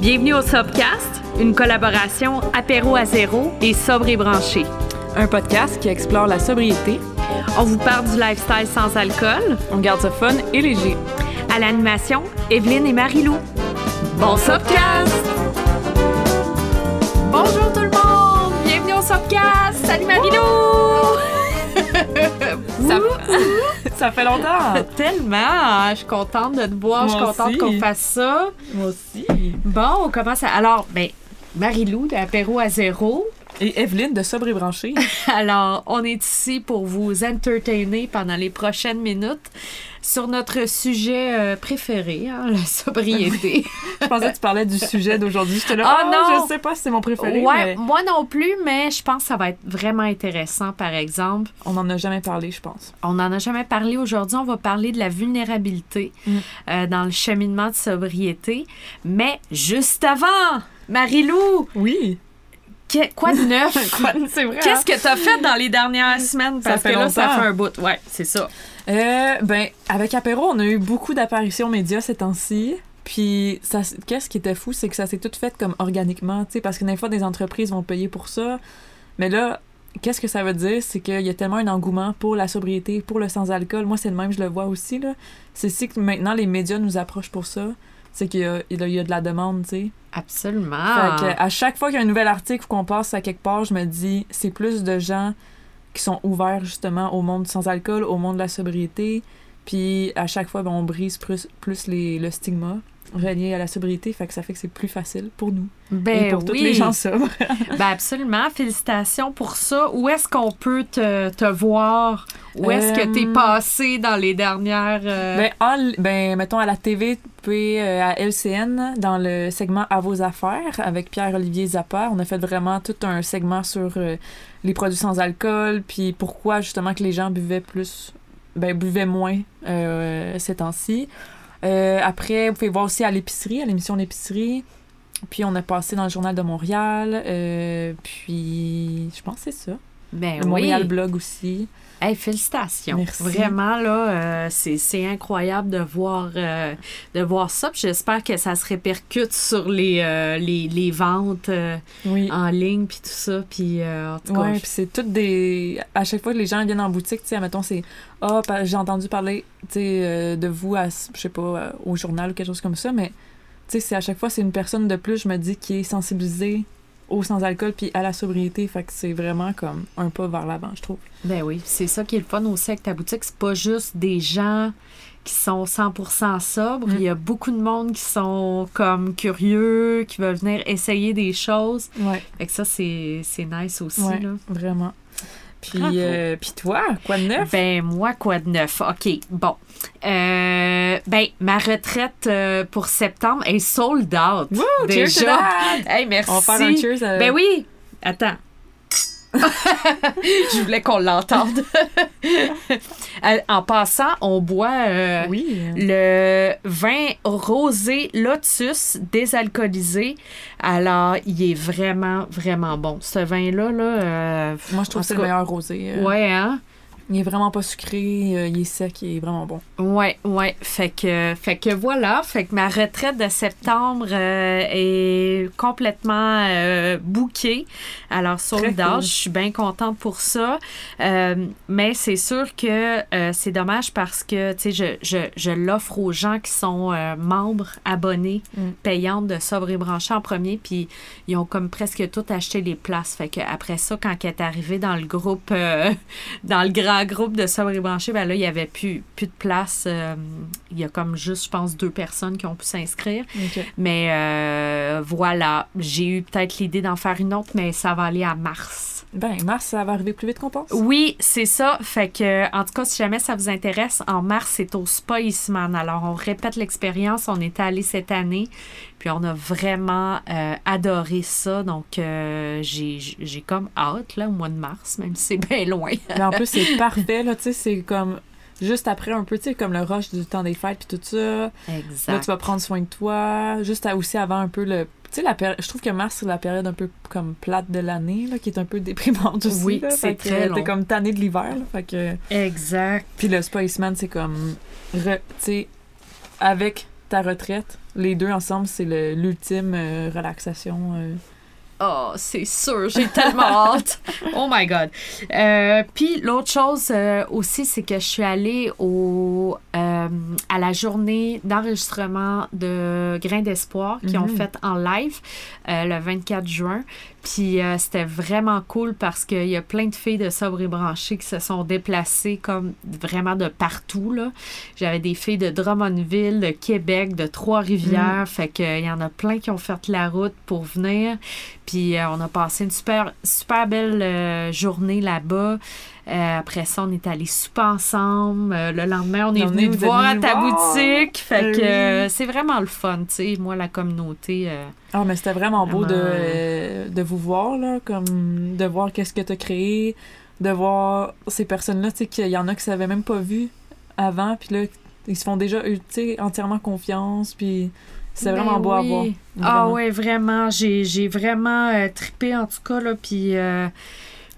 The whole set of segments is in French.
Bienvenue au Sobcast, une collaboration apéro à zéro et sobre et branché. Un podcast qui explore la sobriété. On vous parle du lifestyle sans alcool. On garde ça fun et léger. À l'animation, Evelyne et Marie-Lou. Bon Sobcast! Bonjour tout le monde! Bienvenue au Sobcast! Salut Marie-Lou! Ça, ça, fait longtemps! Tellement! Je suis contente de te voir, je suis contente qu'on fasse ça. Moi aussi. Bon, on commence à... Alors, ben, Marie-Lou d'Apéro à zéro. Et Evelyne de Sobre et Branché. Alors, on est ici pour vous entertainer pendant les prochaines minutes sur notre sujet euh, préféré, hein, la sobriété. je pensais que tu parlais du sujet d'aujourd'hui. J'étais là, oh, non! je sais pas si c'est mon préféré. Ouais, moi non plus, mais je pense que ça va être vraiment intéressant, par exemple. On n'en a jamais parlé, je pense. On n'en a jamais parlé. Aujourd'hui, on va parler de la vulnérabilité mm. euh, dans le cheminement de sobriété. Mais juste avant, Marie-Lou! Oui! Quoi de neuf? c'est vrai. Qu'est-ce hein? que tu as fait dans les dernières semaines? Parce que là, ça fait un bout. Ouais, c'est ça. Euh, ben, avec Apéro, on a eu beaucoup d'apparitions médias ces temps-ci. Puis, qu'est-ce qui était fou, c'est que ça s'est tout fait comme organiquement, tu sais, parce que des fois, des entreprises vont payer pour ça. Mais là, qu'est-ce que ça veut dire? C'est qu'il y a tellement un engouement pour la sobriété, pour le sans-alcool. Moi, c'est le même, je le vois aussi, là. C'est si que maintenant, les médias nous approchent pour ça. C'est qu'il y, a de la demande, tu sais. Absolument. à chaque fois qu'il y a un nouvel article qu'on passe à quelque part, je me dis, c'est plus de gens qui sont ouverts justement au monde sans alcool, au monde de la sobriété. Puis à chaque fois, ben, on brise plus, plus les, le stigma relié à la sobriété, fait que ça fait que c'est plus facile pour nous. Ben et pour tous les gens sobres. ben absolument. Félicitations pour ça. Où est-ce qu'on peut te, te, voir? Où est-ce que tu es euh, passé dans les dernières... Euh, ben, ben, mettons à la TV, puis euh, à LCN, dans le segment À vos affaires, avec Pierre-Olivier Zappa. On a fait vraiment tout un segment sur les produits sans alcool, puis pourquoi justement que les gens buvaient plus... Ben, buvaient moins ces temps-ci. Euh, après, vous pouvez voir aussi à l'épicerie, à l'émission L'épicerie. Puis on a passé dans le Journal de Montréal. Euh, puis je pense que c'est ça. Ben le Montréal Blog aussi. Hey, félicitations. Merci. Vraiment, là, euh, c'est incroyable de voir, de voir ça. j'espère que ça se répercute sur les, les, les, ventes en ligne, puis tout ça. Puis, en tout cas, puis c'est toutes des... À chaque fois que les gens viennent en boutique, tu sais, mettons, c'est ah, j'ai entendu parler euh, de vous, à, je sais pas, euh, au journal ou quelque chose comme ça, mais c'est à chaque fois, c'est une personne de plus, je me dis, qui est sensibilisée au sans-alcool puis à la sobriété. Fait que c'est vraiment comme un pas vers l'avant, je trouve. Ben oui, c'est ça qui est le fun aussi avec ta boutique. C'est pas juste des gens qui sont 100% sobres. Mm. Il y a beaucoup de monde qui sont comme curieux, qui veulent venir essayer des choses. Ouais. Fait que ça, c'est nice aussi. là. vraiment. Puis, euh, puis toi, quoi de neuf? Ben, moi, quoi de neuf? OK, bon. Euh, ben, ma retraite euh, pour septembre est sold out. Woo, déjà. Hey, merci. On va faire un cheers. Ben oui. Attends. je voulais qu'on l'entende. Euh, en passant, on boit euh, le vin rosé Lotus désalcoolisé. Alors, il est vraiment, vraiment bon. Ce vin-là, là, euh, moi, je trouve que c'est le meilleur rosé. Ouais, hein? Il est vraiment pas sucré, euh, il est sec, il est vraiment bon. Ouais, ouais. Fait que, fait que voilà, fait que ma retraite de septembre euh, est complètement euh, bouquée. Alors, sur le je suis bien contente pour ça. mais c'est sûr que c'est dommage parce que, tu sais, je, je, je l'offre aux gens qui sont membres, abonnés, mm. payants de Sobre et Branché en premier, puis ils ont comme presque tout acheté les places. Fait que après ça, quand elle est arrivée dans le groupe, dans le grand groupe de sobre et branché, ben là, il n'y avait plus, plus de place. Euh, il y a comme juste, je pense, deux personnes qui ont pu s'inscrire. Mais euh, voilà, j'ai eu peut-être l'idée d'en faire une autre, mais ça va aller à mars. Ben, mars, ça va arriver plus vite qu'on pense. Oui, c'est ça. Fait que, en tout cas, si jamais ça vous intéresse, en mars, c'est au Spa Eastman. Alors, on répète l'expérience. On est allé cette année, puis on a vraiment euh, adoré ça. Donc, j'ai comme hâte, là, au mois de mars, même si c'est bien loin. Mais en plus, c'est parfait, là, tu sais, c'est comme juste après un peu, tu sais, comme le rush du temps des fêtes puis tout ça. Exact. Là, tu vas prendre soin de toi. Juste aussi avant un peu le. Tu sais, la je trouve que mars, c'est la période un peu comme plate de l'année, là, qui est un peu déprimante aussi. Oui, c'est très long. T'es comme tanné de l'hiver, là, fait que... Exact. Puis le Spaceman, c'est comme, tu sais, avec ta retraite. Les deux ensemble, c'est l'ultime euh, relaxation. euh. Oh, c'est sûr, j'ai tellement hâte. Oh my God. Euh, Puis l'autre chose euh, aussi, c'est que je suis allée au, euh, à la journée d'enregistrement de Grains d'Espoir qui ont Mhm. fait en live le 24 juin. Puis euh, c'était vraiment cool parce qu'il y a plein de filles de Sobre et Branchées qui se sont déplacées comme vraiment de partout. là. J'avais des filles de Drummondville, de Québec, de Trois-Rivières. Fait qu'il y en a plein qui ont fait la route pour venir. Puis euh, on a passé une super, super belle euh, journée là-bas. Euh, après ça, on est allé souper ensemble. Euh, le lendemain, on est venu voir à ta voir. boutique. Fait Euh, que euh, c'est vraiment le fun, tu sais. Moi, la communauté. euh, Ah, mais c'était vraiment beau de, de vous voir, là, comme de voir qu'est-ce que tu as créé, de voir ces personnes-là, tu sais, qu'il y en a qui savaient même pas vu avant, puis là, ils se font déjà, tu sais, entièrement confiance, puis c'est Ben vraiment beau à voir. Ah ouais, vraiment. J'ai, vraiment trippé en tout cas, là. Puis euh,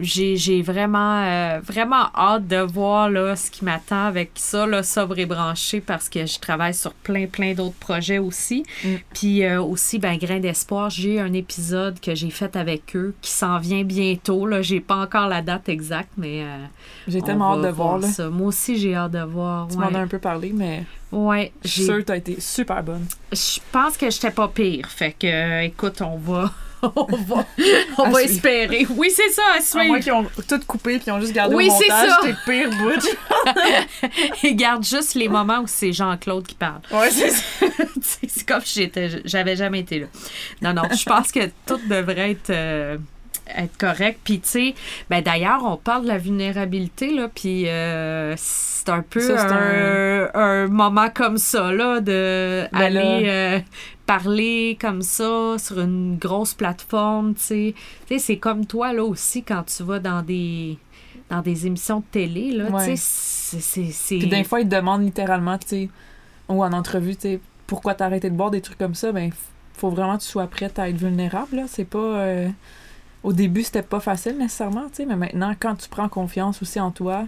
j'ai, vraiment, euh, vraiment hâte de voir là, ce qui m'attend avec ça, là, sobre et branché, parce que je travaille sur plein, plein d'autres projets aussi. Mm. Puis euh, aussi, ben, Grain d'Espoir, j'ai un épisode que j'ai fait avec eux qui s'en vient bientôt. Là. J'ai pas encore la date exacte, mais. euh, J'ai tellement hâte de voir, ça. Moi aussi, j'ai hâte de voir. Tu ouais. m'en as un peu parlé, mais Ouais, je suis j'ai sûre que tu as été super bonne. je pense que j'étais pas pire. Fait que, écoute, on va. On va, on va espérer. Oui, c'est ça, à À moins qu'ils ont tout coupé puis ils ont juste gardé Oui, au c'est montage pires bouts. Ils gardent juste les moments où c'est Jean-Claude qui parle. ouais, c'est ça. c'est c'est comme si j'étais, j'avais jamais été là. Non, non, je pense que tout devrait être, euh, être correct. Puis, tu sais, ben d'ailleurs, on parle de la vulnérabilité, là, puis euh, c'est un peu Ça, un, un moment comme ça, là, de Ben aller euh, parler comme ça sur une grosse plateforme, tu sais. Tu sais, c'est comme toi, là, aussi, quand tu vas dans des dans des émissions de télé, là, Ouais. tu sais, c'est- Puis des fois, ils te demandent littéralement, tu sais, ou en entrevue, tu sais, pourquoi t'as arrêté de boire des trucs comme ça, ben, faut vraiment que tu sois prête à être vulnérable, là. C'est pas... euh, Au début, c'était pas facile, nécessairement, tu sais, mais maintenant, quand tu prends confiance aussi en toi,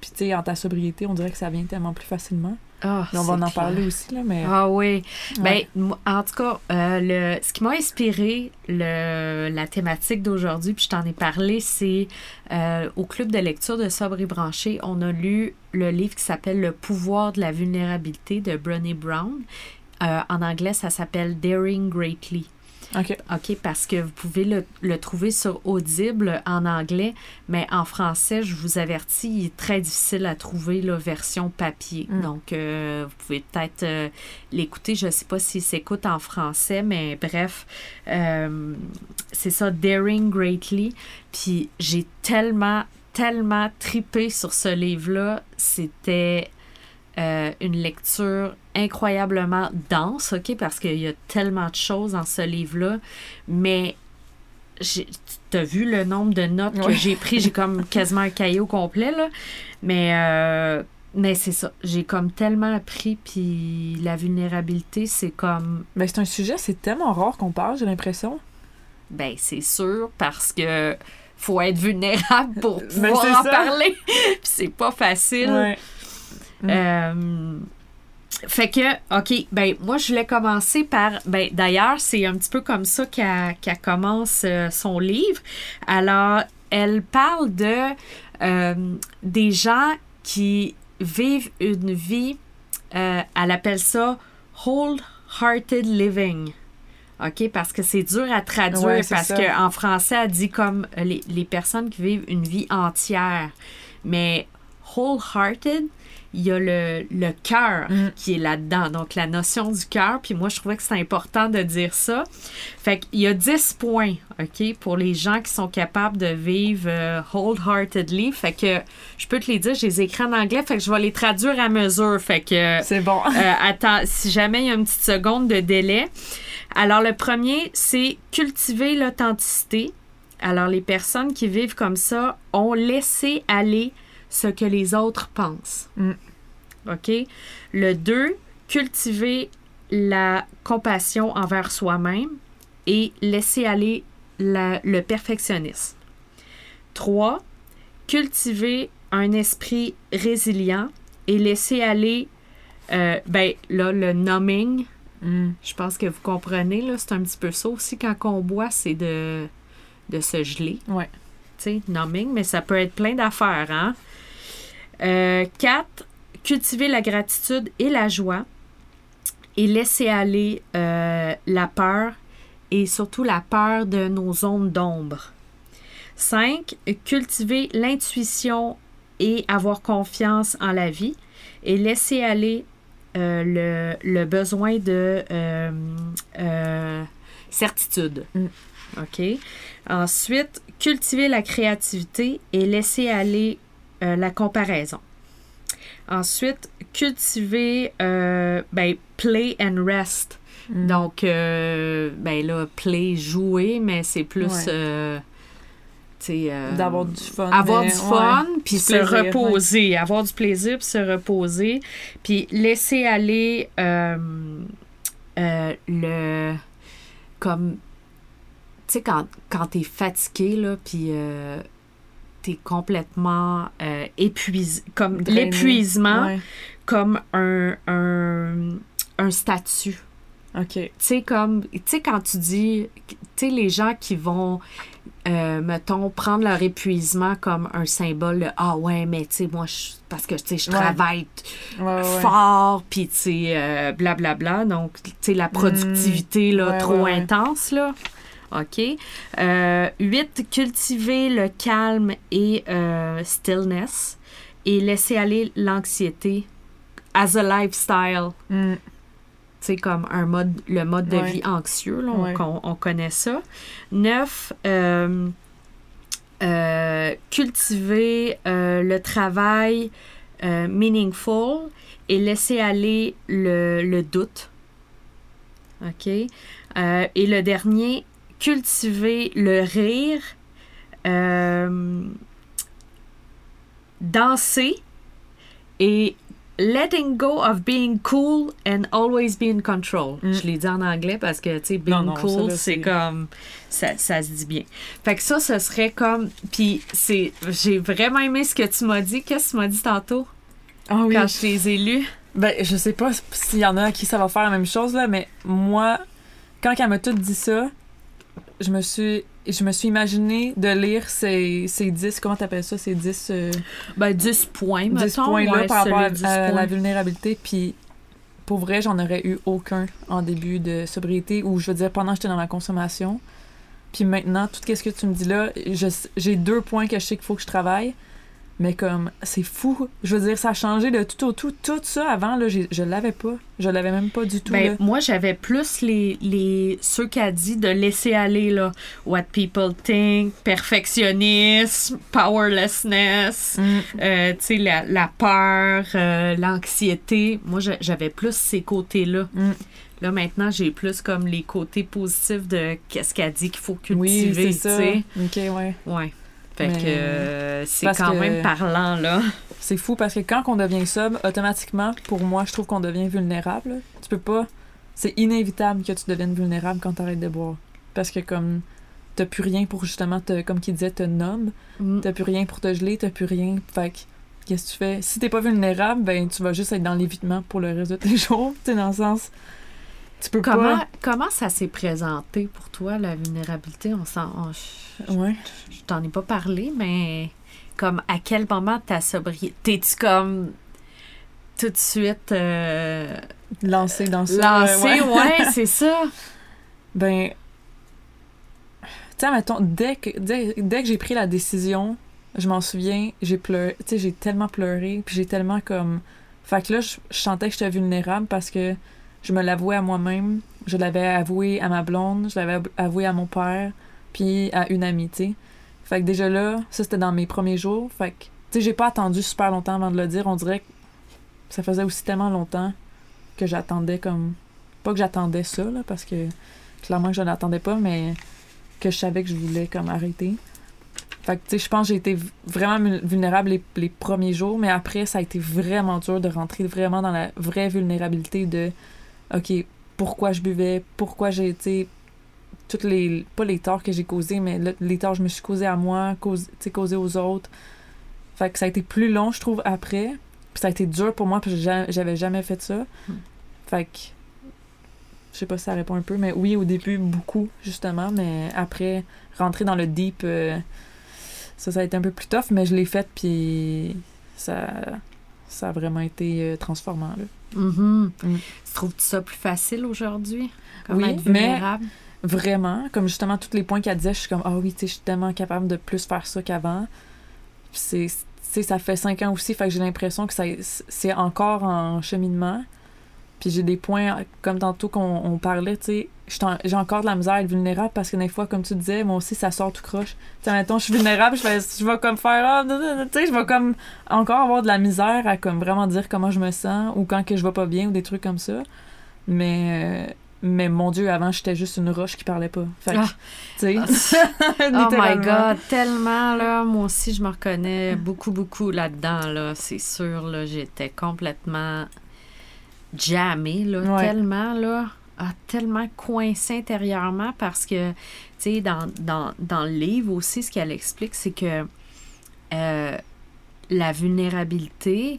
puis, tu sais, en ta sobriété, on dirait que ça vient tellement plus facilement. Ah, on va en clair. parler aussi, là, mais... Ah oui. Ouais. Ben, en tout cas, euh, le, ce qui m'a inspiré le, la thématique d'aujourd'hui, puis je t'en ai parlé, c'est euh, au club de lecture de Sobre et Branché, on a lu le livre qui s'appelle Le pouvoir de la vulnérabilité de Brené Brown. Euh, en anglais, ça s'appelle Daring Greatly. OK. OK, parce que vous pouvez le, le trouver sur Audible en anglais, mais en français, je vous avertis, il est très difficile à trouver la version papier. Mm. Donc, euh, vous pouvez peut-être euh, l'écouter. Je ne sais pas s'il s'écoute en français, mais bref, euh, c'est ça, Daring Greatly. Puis j'ai tellement, tellement tripé sur ce livre-là. C'était euh, une lecture incroyablement dense, OK, parce qu'il y a tellement de choses dans ce livre-là, mais tu as vu le nombre de notes que j'ai pris, j'ai comme quasiment un caillot complet, là, mais, euh, mais c'est ça, j'ai comme tellement appris, puis la vulnérabilité, c'est comme, Ben, c'est un sujet, c'est tellement rare qu'on parle, j'ai l'impression. ben c'est sûr, parce que faut être vulnérable pour Ben, pouvoir en ça. parler, puis c'est pas facile. Ouais. Mm. Euh, fait que, OK, ben moi, je voulais commencer par... Ben d'ailleurs, c'est un petit peu comme ça qu'elle commence euh, son livre. Alors, elle parle de euh, des gens qui vivent une vie, euh, elle appelle ça « wholehearted living ». OK, parce que c'est dur à traduire Ouais, parce qu'en français, elle dit comme les, les personnes qui vivent une vie entière. Mais wholehearted, il y a le, le cœur Mm. qui est là-dedans. Donc, la notion du cœur. Puis moi, je trouvais que c'est important de dire ça. Fait qu'il y a 10 points, OK, pour les gens qui sont capables de vivre euh, wholeheartedly. Fait que je peux te les dire, je les écris en anglais. Fait que je vais les traduire à mesure. Fait que C'est bon. euh, attends, si jamais il y a une petite seconde de délai. Alors, le premier, c'est cultiver l'authenticité. Alors, les personnes qui vivent comme ça ont laissé aller ce que les autres pensent. Mm. OK? Le 2, cultiver la compassion envers soi-même et laisser aller la- le perfectionnisme. 3. Cultiver un esprit résilient et laisser aller Euh, ben là, le numbing, Mm. je pense que vous comprenez, là, c'est un petit peu ça aussi quand on boit, c'est de, de se geler. Ouais. Tu sais, numbing, mais ça peut être plein d'affaires, hein? Euh, quatre, cultiver la gratitude et la joie et laisser aller euh, la peur et surtout la peur de nos zones d'ombre. 5. Cultiver l'intuition et avoir confiance en la vie et laisser aller euh, le, le besoin de euh, certitude. Mm. OK? Ensuite, cultiver la créativité et laisser aller euh, la comparaison. Ensuite, cultiver euh, ben, play and rest. Mm. Donc, euh, ben là, play, jouer, mais c'est plus. Ouais. D'avoir du fun. avoir du fun, puis se plaisir, reposer. Avoir du plaisir, puis se reposer. Puis laisser aller le. Comme. Tu sais, quand, quand t'es fatigué, là, puis euh, t'es complètement euh, épuisé. Comme l'épuisement, Ouais. comme un, un, un statut. Ok. Tu sais, comme, tu sais, quand tu dis, tu sais, les gens qui vont, euh, mettons, prendre leur épuisement comme un symbole de Ah ouais, mais tu sais, moi, je- parce que, tu sais, je Ouais. travaille Ouais, fort, puis tu sais, euh, blablabla. Donc, tu sais, la productivité, là, trop intense, là. OK? Euh, 8. Cultiver le calme et euh, stillness et laisser aller l'anxiété as a lifestyle Mm. sais, comme un mode, le mode de vie anxieux, là, on, Ouais. on- on connaît ça. Neuf, euh, euh, cultiver euh, le travail meaningful et laisser aller le, le doute. OK? Euh, et le dernier, cultiver le rire, euh, danser et letting go of being cool and always be in control. Mm. Je l'ai dit en anglais parce que, tu sais, being Non, non, ça, cool, c'est comme... Ça, ça se dit bien. Fait que ça, ce serait comme... Puis c'est... J'ai vraiment aimé ce que tu m'as dit. Qu'est-ce que tu m'as dit tantôt? Ah oui. quand je les ai lus? Ben, je sais pas s'il y en a à qui ça va faire la même chose, là, mais moi, quand elle m'a tout dit ça, je me suis, je me suis imaginé de lire ces, ces 10, comment t'appelles ça, ces 10, euh, Ben, 10 points, 10 mettons. points-là Ouais, par rapport à, celui de 10 à la vulnérabilité, puis pour vrai, j'en aurais eu aucun en début de sobriété, ou je veux dire, pendant que j'étais dans ma consommation. Puis maintenant, tout ce que tu me dis là, j'ai deux points que je sais qu'il faut que je travaille. Mais comme, c'est fou. Je veux dire, ça a changé de tout au tout. Tout ça, avant, là, je l'avais pas. Je l'avais même pas du tout. Ben, là. moi, j'avais plus les, les ceux qui a dit de laisser aller, là. What people think, perfectionnisme, powerlessness, Mm. euh, tu sais, la, la peur, euh, l'anxiété. Moi, j'avais plus ces côtés-là. Mm. Là, maintenant, j'ai plus comme les côtés positifs de qu'est-ce qu'elle dit qu'il faut Oui, cultiver, c'est tu ça. Ok, ouais. Ouais. Fait Mais, que euh, c'est quand que- même parlant, là. C'est fou parce que quand on devient sobre, automatiquement, pour moi, je trouve qu'on devient vulnérable. Tu peux pas. C'est inévitable que tu deviennes vulnérable quand t'arrêtes de boire. Parce que comme t'as plus rien pour justement te, comme qui disait, te nommer, Mm. t'as plus rien pour te geler, t'as plus rien. Fait que qu'est-ce que tu fais? Si t'es pas vulnérable, ben tu vas juste être dans l'évitement pour le reste de tes jours. Tu dans le sens. Tu peux Comment, pas. comment ça s'est présenté pour toi, la vulnérabilité? On s'en... on- Ouais. T'en ai pas parlé, mais comme à quel moment ta sobriété. T'es-tu comme tout de suite euh, Lancer dans ça. lancé? ouais. Ouais, c'est ça. Ben, tu sais, mettons, dès que, dès, dès que j'ai pris la décision, je m'en souviens, j'ai pleuré, tu sais, j'ai tellement pleuré, puis j'ai tellement comme... Fait que là, je, je sentais que j'étais vulnérable parce que je me l'avouais à moi-même, je l'avais avoué à ma blonde, je l'avais avoué à mon père, puis à une amie, tu sais. Fait que déjà là, ça c'était dans mes premiers jours, fait que, tu sais, j'ai pas attendu super longtemps avant de le dire, on dirait que ça faisait aussi tellement longtemps que j'attendais comme... Pas que j'attendais ça, là, parce que clairement que je l'attendais pas, mais que je savais que je voulais comme arrêter. Fait que, tu sais, je pense que j'ai été vraiment vul- vulnérable les, les premiers jours, mais après, ça a été vraiment dur de rentrer vraiment dans la vraie vulnérabilité de, OK, pourquoi je buvais, pourquoi j'ai été, toutes les, pas les torts que j'ai causés, mais le- les torts que je me suis causés à moi, cause, causés aux autres. Fait que ça a été plus long, je trouve, après. Puis ça a été dur pour moi, parce que j'a- j'avais jamais fait ça. Mm. Fait que. Je sais pas si ça répond un peu, mais oui, au début, beaucoup, justement. Mais après, rentrer dans le deep, euh, ça, ça a été un peu plus tough, mais je l'ai fait, puis ça, ça a vraiment été euh, transformant. Là. Mhm. Mm. Tu trouves-tu ça plus facile aujourd'hui? Comme Oui, être mais- vulnérable? Vraiment, comme justement tous les points qu'elle disait, je suis comme ah oui, tu sais, je suis tellement capable de plus faire ça qu'avant. C'est ça fait cinq ans aussi, fait que j'ai l'impression que c'est encore en cheminement. Puis j'ai des points comme tantôt qu'on on parlait, tu sais, j'ai encore de la misère à être vulnérable parce que des fois comme tu disais, moi aussi ça sort tout croche. Tu sais mettons je suis vulnérable, je fais je vais comme faire ah, tu sais, je vais comme encore avoir de la misère à comme vraiment dire comment je me sens ou quand que je vais pas bien ou des trucs comme ça. Mais euh, mais mon Dieu, avant, j'étais juste une roche qui parlait pas. Fait que, Ah. tu sais. Oh my. God, tellement, là, moi aussi, je me reconnais beaucoup, beaucoup là-dedans, là, c'est sûr, là, j'étais complètement jammée, là, Ouais. tellement, là, ah, tellement coincée intérieurement parce que, tu sais, dans, dans, dans le livre aussi, ce qu'elle explique, c'est que euh, la vulnérabilité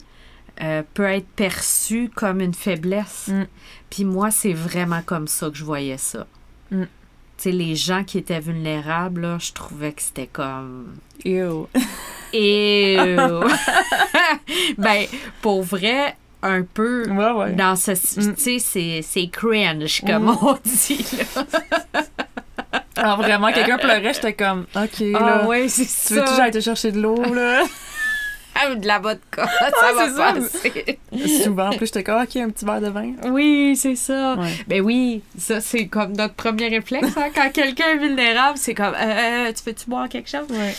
euh, peut être perçue comme une faiblesse. Mm. Puis moi, c'est vraiment comme ça que je voyais ça. Mm. Tu sais, les gens qui étaient vulnérables, là, je trouvais que c'était comme... Ew. Et ben, pour vrai, un peu Ouais, ouais. dans ce... Mm. Tu sais, c'est- cringe, comme Mm. on dit, là. Alors, vraiment, quelqu'un pleurait, j'étais comme, OK, là. Ah ouais, c'est Tu veux ça. toujours aller te chercher de l'eau, là? Ah, de la vodka, ça Ah, va c'est ça. passer. Souvent, en plus, j'étais comme, OK, un petit verre de vin. Oui, c'est ça. Ouais. Ben oui, ça c'est comme notre premier réflexe. hein. Quand quelqu'un est vulnérable, c'est comme euh, euh, tu veux-tu boire quelque chose? Ouais.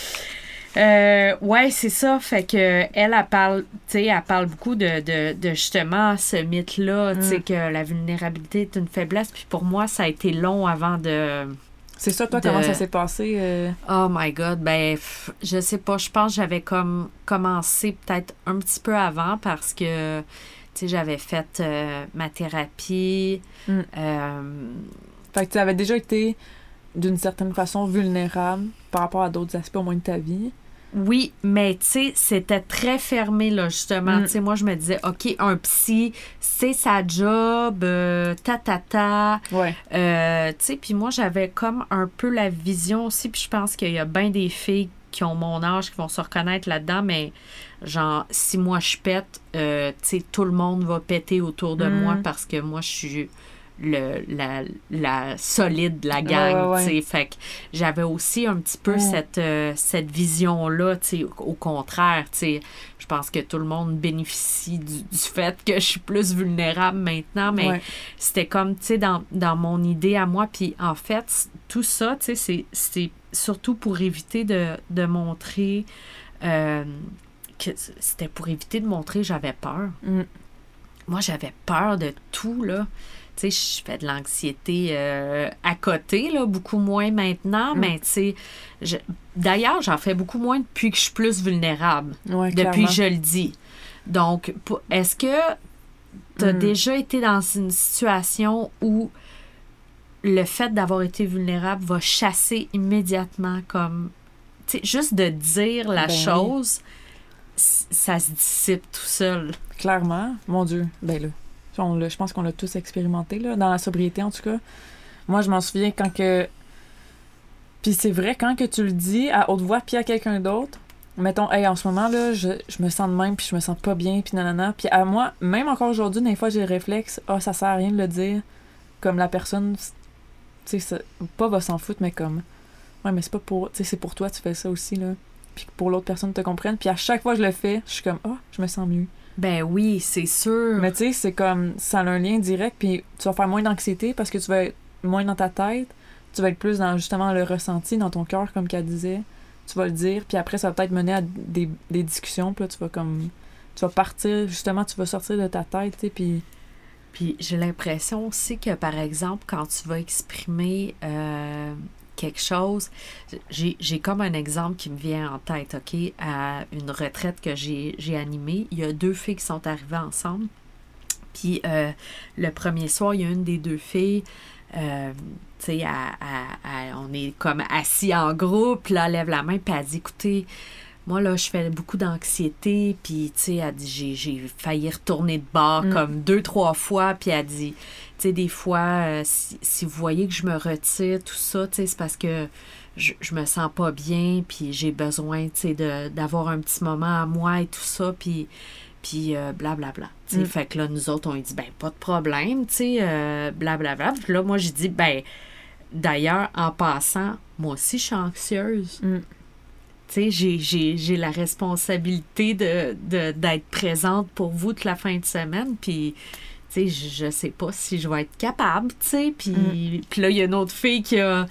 Euh, ouais, c'est ça. Fait que elle, elle parle, tu sais, elle parle beaucoup de, de, de justement ce mythe-là, tu sais, Mm. que la vulnérabilité est une faiblesse. Puis pour moi, ça a été long avant de. C'est ça, toi, De- comment ça s'est passé? euh, Oh my God, ben, pff, je sais pas. Je pense que j'avais comme commencé peut-être un petit peu avant parce que, tu sais, j'avais fait euh, ma thérapie. Mm. Euh, Fait que tu avais déjà été, d'une certaine façon, vulnérable par rapport à d'autres aspects, au moins de ta vie. Oui, mais tu sais, c'était très fermé, là, justement. Mm. Tu sais, moi, je me disais, OK, un psy, c'est sa job, euh, ta, ta, ta. Ouais. Euh, tu sais, puis moi, j'avais comme un peu la vision aussi, puis je pense qu'il y a bien des filles qui ont mon âge qui vont se reconnaître là-dedans, mais genre, si moi je pète, euh, tu sais, tout le monde va péter autour de Mm. moi parce que moi, je suis le, la, la solide de la gang, Ouais, ouais. Fait que j'avais aussi un petit peu Mm. cette, euh, cette vision-là, au, contraire. Je pense que tout le monde bénéficie du, du fait que je suis plus vulnérable maintenant, mais c'était comme, dans, dans mon idée à moi. Puis en fait, tout ça, c'est- surtout pour éviter de, de montrer euh, que c'était pour éviter de montrer j'avais peur. Mm. Moi, j'avais peur de tout, là. Tu sais, je fais de l'anxiété euh, à côté, là, beaucoup moins maintenant, Mm. mais tu sais, je- d'ailleurs, j'en fais beaucoup moins depuis que je suis plus vulnérable Ouais, depuis que je le dis. Donc, est-ce que tu as Mm. déjà été dans une situation où le fait d'avoir été vulnérable va chasser immédiatement comme tu sais juste de dire la Ben chose ça se dissipe tout seul? Clairement, mon Dieu. Ben là, on je pense qu'on l'a tous expérimenté, là, dans la sobriété en tout cas. Moi, je m'en souviens quand que. Puis c'est vrai, quand que tu le dis à haute voix, puis à quelqu'un d'autre, mettons, hey, en ce moment, là, je, je me sens de même, puis je me sens pas bien, puis nanana. Puis à moi, même encore aujourd'hui, des fois, j'ai le réflexe, ah, ça sert à rien de le dire. Comme la personne, tu sais, pas va s'en foutre, mais comme, ouais, mais c'est pas pour. Tu sais, c'est pour toi, tu fais ça aussi, là. Puis pour l'autre personne te comprenne. Puis à chaque fois que je le fais, je suis comme, ah, je me sens mieux. Ben oui, c'est sûr. Mais tu sais, c'est comme ça a un lien direct, puis tu vas faire moins d'anxiété parce que tu vas être moins dans ta tête, tu vas être plus dans justement le ressenti dans ton cœur, comme qu'elle disait. Tu vas le dire, puis après, ça va peut-être mener à des, des discussions, puis là, tu vas comme. Tu vas partir, justement, tu vas sortir de ta tête, tu sais, puis. Puis j'ai l'impression aussi que, par exemple, quand tu vas exprimer euh, quelque chose, j'ai comme un exemple qui me vient en tête, OK? À une retraite que j'ai animée, il y a deux filles qui sont arrivées ensemble. Puis euh, le premier soir, il y a une des deux filles, euh, tu sais, on est comme assis en groupe, là, elle lève la main, puis elle dit, écoutez, moi, là, je fais beaucoup d'anxiété. Puis, tu sais, elle dit, j'ai failli retourner de bord Mm. comme deux, trois fois. Puis, elle dit, sais, des fois, euh, si, si vous voyez que je me retire, tout ça, tu sais, c'est parce que je, je me sens pas bien. Puis, j'ai besoin, tu sais, de- d'avoir un petit moment à moi et tout ça. Puis, puis euh, blablabla. tu sais. Mm. Fait que là, nous autres, on dit, ben, pas de problème, tu sais, euh, blablabla. Puis là, moi, j'ai dit, ben, d'ailleurs, en passant, moi aussi, je suis anxieuse. Mm. Tu sais, j'ai- la responsabilité de de- d'être présente pour vous toute la fin de semaine. Puis, tu sais, je, je sais pas si je vais être capable, tu sais. Puis, Mm. puis là, il y a une autre fille qui a,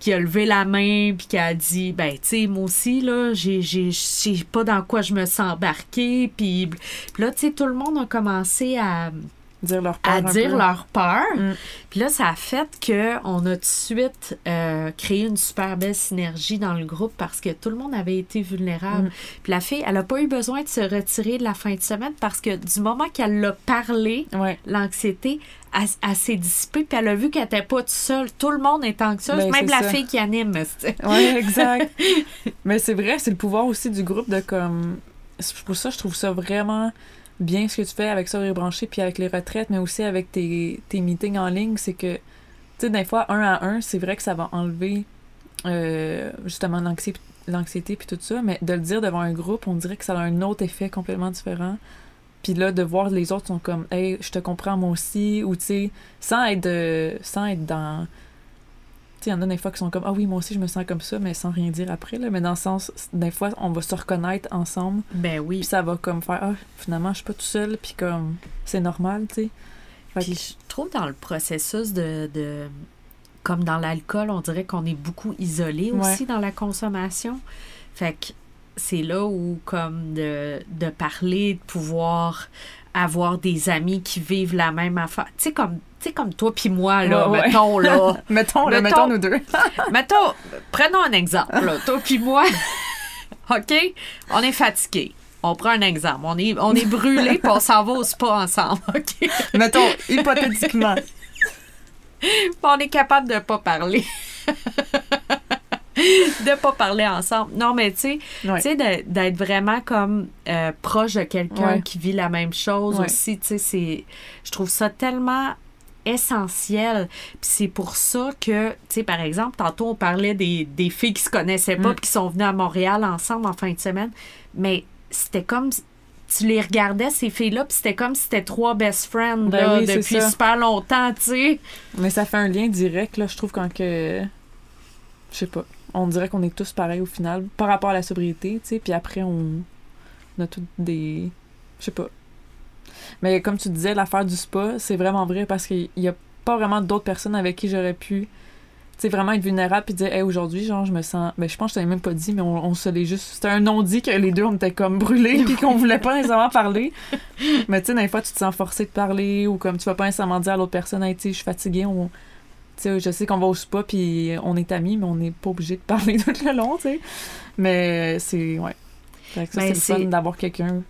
qui a levé la main puis qui a dit, ben, tu sais, moi aussi, là, j'ai j'ai- je sais pas dans quoi je me sens embarquée. Puis, puis là, tu sais, tout le monde a commencé à Dire leur peur. à dire peu. leur peur. Mm. Puis là, ça a fait qu'on a tout de suite euh, créé une super belle synergie dans le groupe parce que tout le monde avait été vulnérable. Mm. Puis la fille, elle n'a pas eu besoin de se retirer de la fin de semaine parce que du moment qu'elle l'a parlé, Ouais. l'anxiété, elle, elle s'est dissipée. Puis elle a vu qu'elle n'était pas toute seule. Tout le monde est anxieuse, Ben, même la ça. fille qui anime. Ouais, exact. Mais c'est vrai, c'est le pouvoir aussi du groupe de comme. c'est Pour ça, je trouve ça vraiment bien ce que tu fais avec ça, branché, puis avec les retraites, mais aussi avec tes, tes meetings en ligne. C'est que, tu sais, des fois, un à un, c'est vrai que ça va enlever euh, justement l'anxi- l'anxiété puis tout ça, mais de le dire devant un groupe, on dirait que ça a un autre effet complètement différent. Puis là, de voir les autres sont comme, hey, je te comprends moi aussi, ou tu sais, sans être, de- sans être dans il y en a des fois qui sont comme Ah oui, moi aussi, je me sens comme ça, mais sans rien dire après. Là. Mais dans le sens, des fois, on va se reconnaître ensemble, Ben oui. puis ça va comme faire Ah, finalement, je suis pas tout seul, puis comme c'est normal, tu sais. Que- Puis je trouve dans le processus de, de- comme dans l'alcool, on dirait qu'on est beaucoup isolé Ouais. aussi dans la consommation. Fait que c'est là où comme de, de parler, de pouvoir avoir des amis qui vivent la même affaire. Tu sais comme comme toi puis moi là, Ouais, ouais. mettons là. mettons, là, Mettons- mettons nous deux. mettons prenons un exemple là, toi puis moi. OK, on est fatigué. On prend un exemple. On est, on est brûlé puis on s'en va au spa ensemble. OK? mettons, hypothétiquement. on est capable de pas parler. De pas parler ensemble. Non, mais tu sais, Ouais. tu sais, de- d'être vraiment comme euh, proche de quelqu'un Ouais. qui vit la même chose Ouais. aussi, tu sais, c'est... Je trouve ça tellement essentiel. Puis c'est pour ça que, tu sais, par exemple, tantôt on parlait des, des filles qui se connaissaient pas Mm. puis qui sont venues à Montréal ensemble en fin de semaine, mais c'était comme... Tu les regardais, ces filles-là, puis c'était comme si c'était trois best friends Ben là, oui, c'est depuis super longtemps, tu sais. Mais ça fait un lien direct, là, je trouve, quand que. Je sais pas. On dirait qu'on est tous pareils au final, par rapport à la sobriété, tu sais, puis après, on, on a toutes des. Je sais pas. Mais comme tu disais, l'affaire du spa, c'est vraiment vrai parce qu'il y a pas vraiment d'autres personnes avec qui j'aurais pu. Tu vraiment être vulnérable puis dire, hey, aujourd'hui, genre, je me sens. Ben, je pense que je t'avais même pas dit, mais on, on se l'est juste. C'était un non-dit que les deux, on était comme brûlés puis qu'on voulait pas nécessairement parler. Mais tu sais, des fois, tu te sens forcé de parler ou comme tu vas pas nécessairement dire à l'autre personne, hey, tu sais, je suis fatiguée, on. Tu sais, je sais qu'on va au spa puis on est amis, mais on n'est pas obligé de parler tout le long, tu sais. Mais c'est. Ouais. Fait que ça, Ben, c'est le fun d'avoir quelqu'un.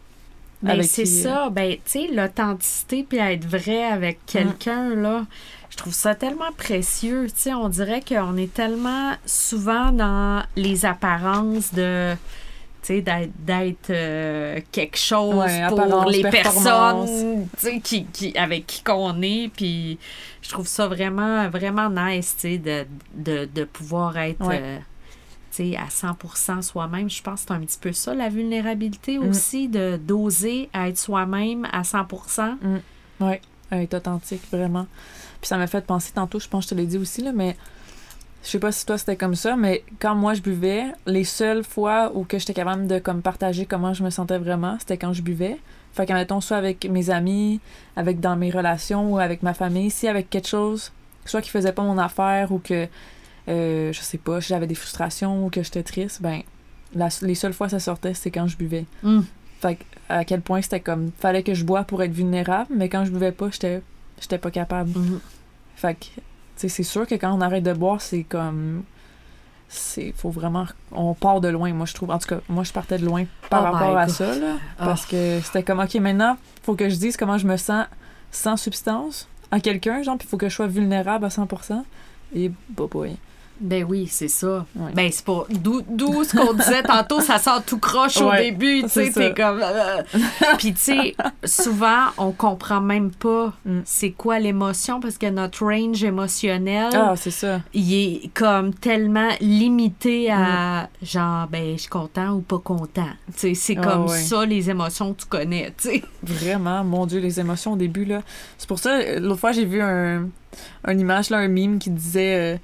Ben, c'est qui, euh, ça. Ben, tu sais, l'authenticité puis être vrai avec quelqu'un, là, je trouve ça tellement précieux. Tu sais, on dirait qu'on est tellement souvent dans les apparences de. D'être, d'être, euh, quelque chose Ouais, pour les personnes qui, qui, avec qui qu'on est. Puis je trouve ça vraiment, vraiment nice, de, de, de pouvoir être. Ouais. euh, à 100% soi-même. Je pense que c'est un petit peu ça, la vulnérabilité Mm. aussi, de d'oser être soi-même à 100%. Ouais, être authentique, vraiment. Puis ça m'a fait penser tantôt, je pense que je te l'ai dit aussi, là, mais je sais pas si toi c'était comme ça, mais quand moi je buvais, les seules fois où que j'étais capable de comme partager comment je me sentais vraiment, c'était quand je buvais. Fait que mettons soit avec mes amis, avec dans mes relations ou avec ma famille, si avec quelque chose, soit qui faisait pas mon affaire ou que euh, je sais pas, j'avais des frustrations ou que j'étais triste, ben la- les seules fois que ça sortait, c'était quand je buvais. Mm. Fait à quel point c'était comme fallait que je bois pour être vulnérable, mais quand je buvais pas, j'étais j'étais pas capable. Mhm. Fait que c'est sûr que quand on arrête de boire, c'est comme c'est faut vraiment on part de loin, moi je trouve. En tout cas, moi je partais de loin par Oh rapport à ça là, Ah. parce que c'était comme OK, maintenant, faut que je dise comment je me sens sans substance à quelqu'un, genre puis faut que je sois vulnérable à 100%. Et bah boy. Ben oui, c'est ça. Ouais. Ben c'est pas. D'où d'où ce qu'on disait tantôt, ça sort tout croche au début, tu sais, c'est t'es comme. euh, Puis tu sais, souvent, on comprend même pas Mm. c'est quoi l'émotion parce que notre range émotionnel, Ah, c'est ça. il est comme tellement limité Mm. à genre, ben je suis content ou pas content. Tu sais, c'est Ah, comme ouais. ça les émotions que tu connais, tu sais. Vraiment, mon Dieu, les émotions au début, là. C'est pour ça, euh, l'autre fois, j'ai vu un, une image, là, un mime qui disait, euh,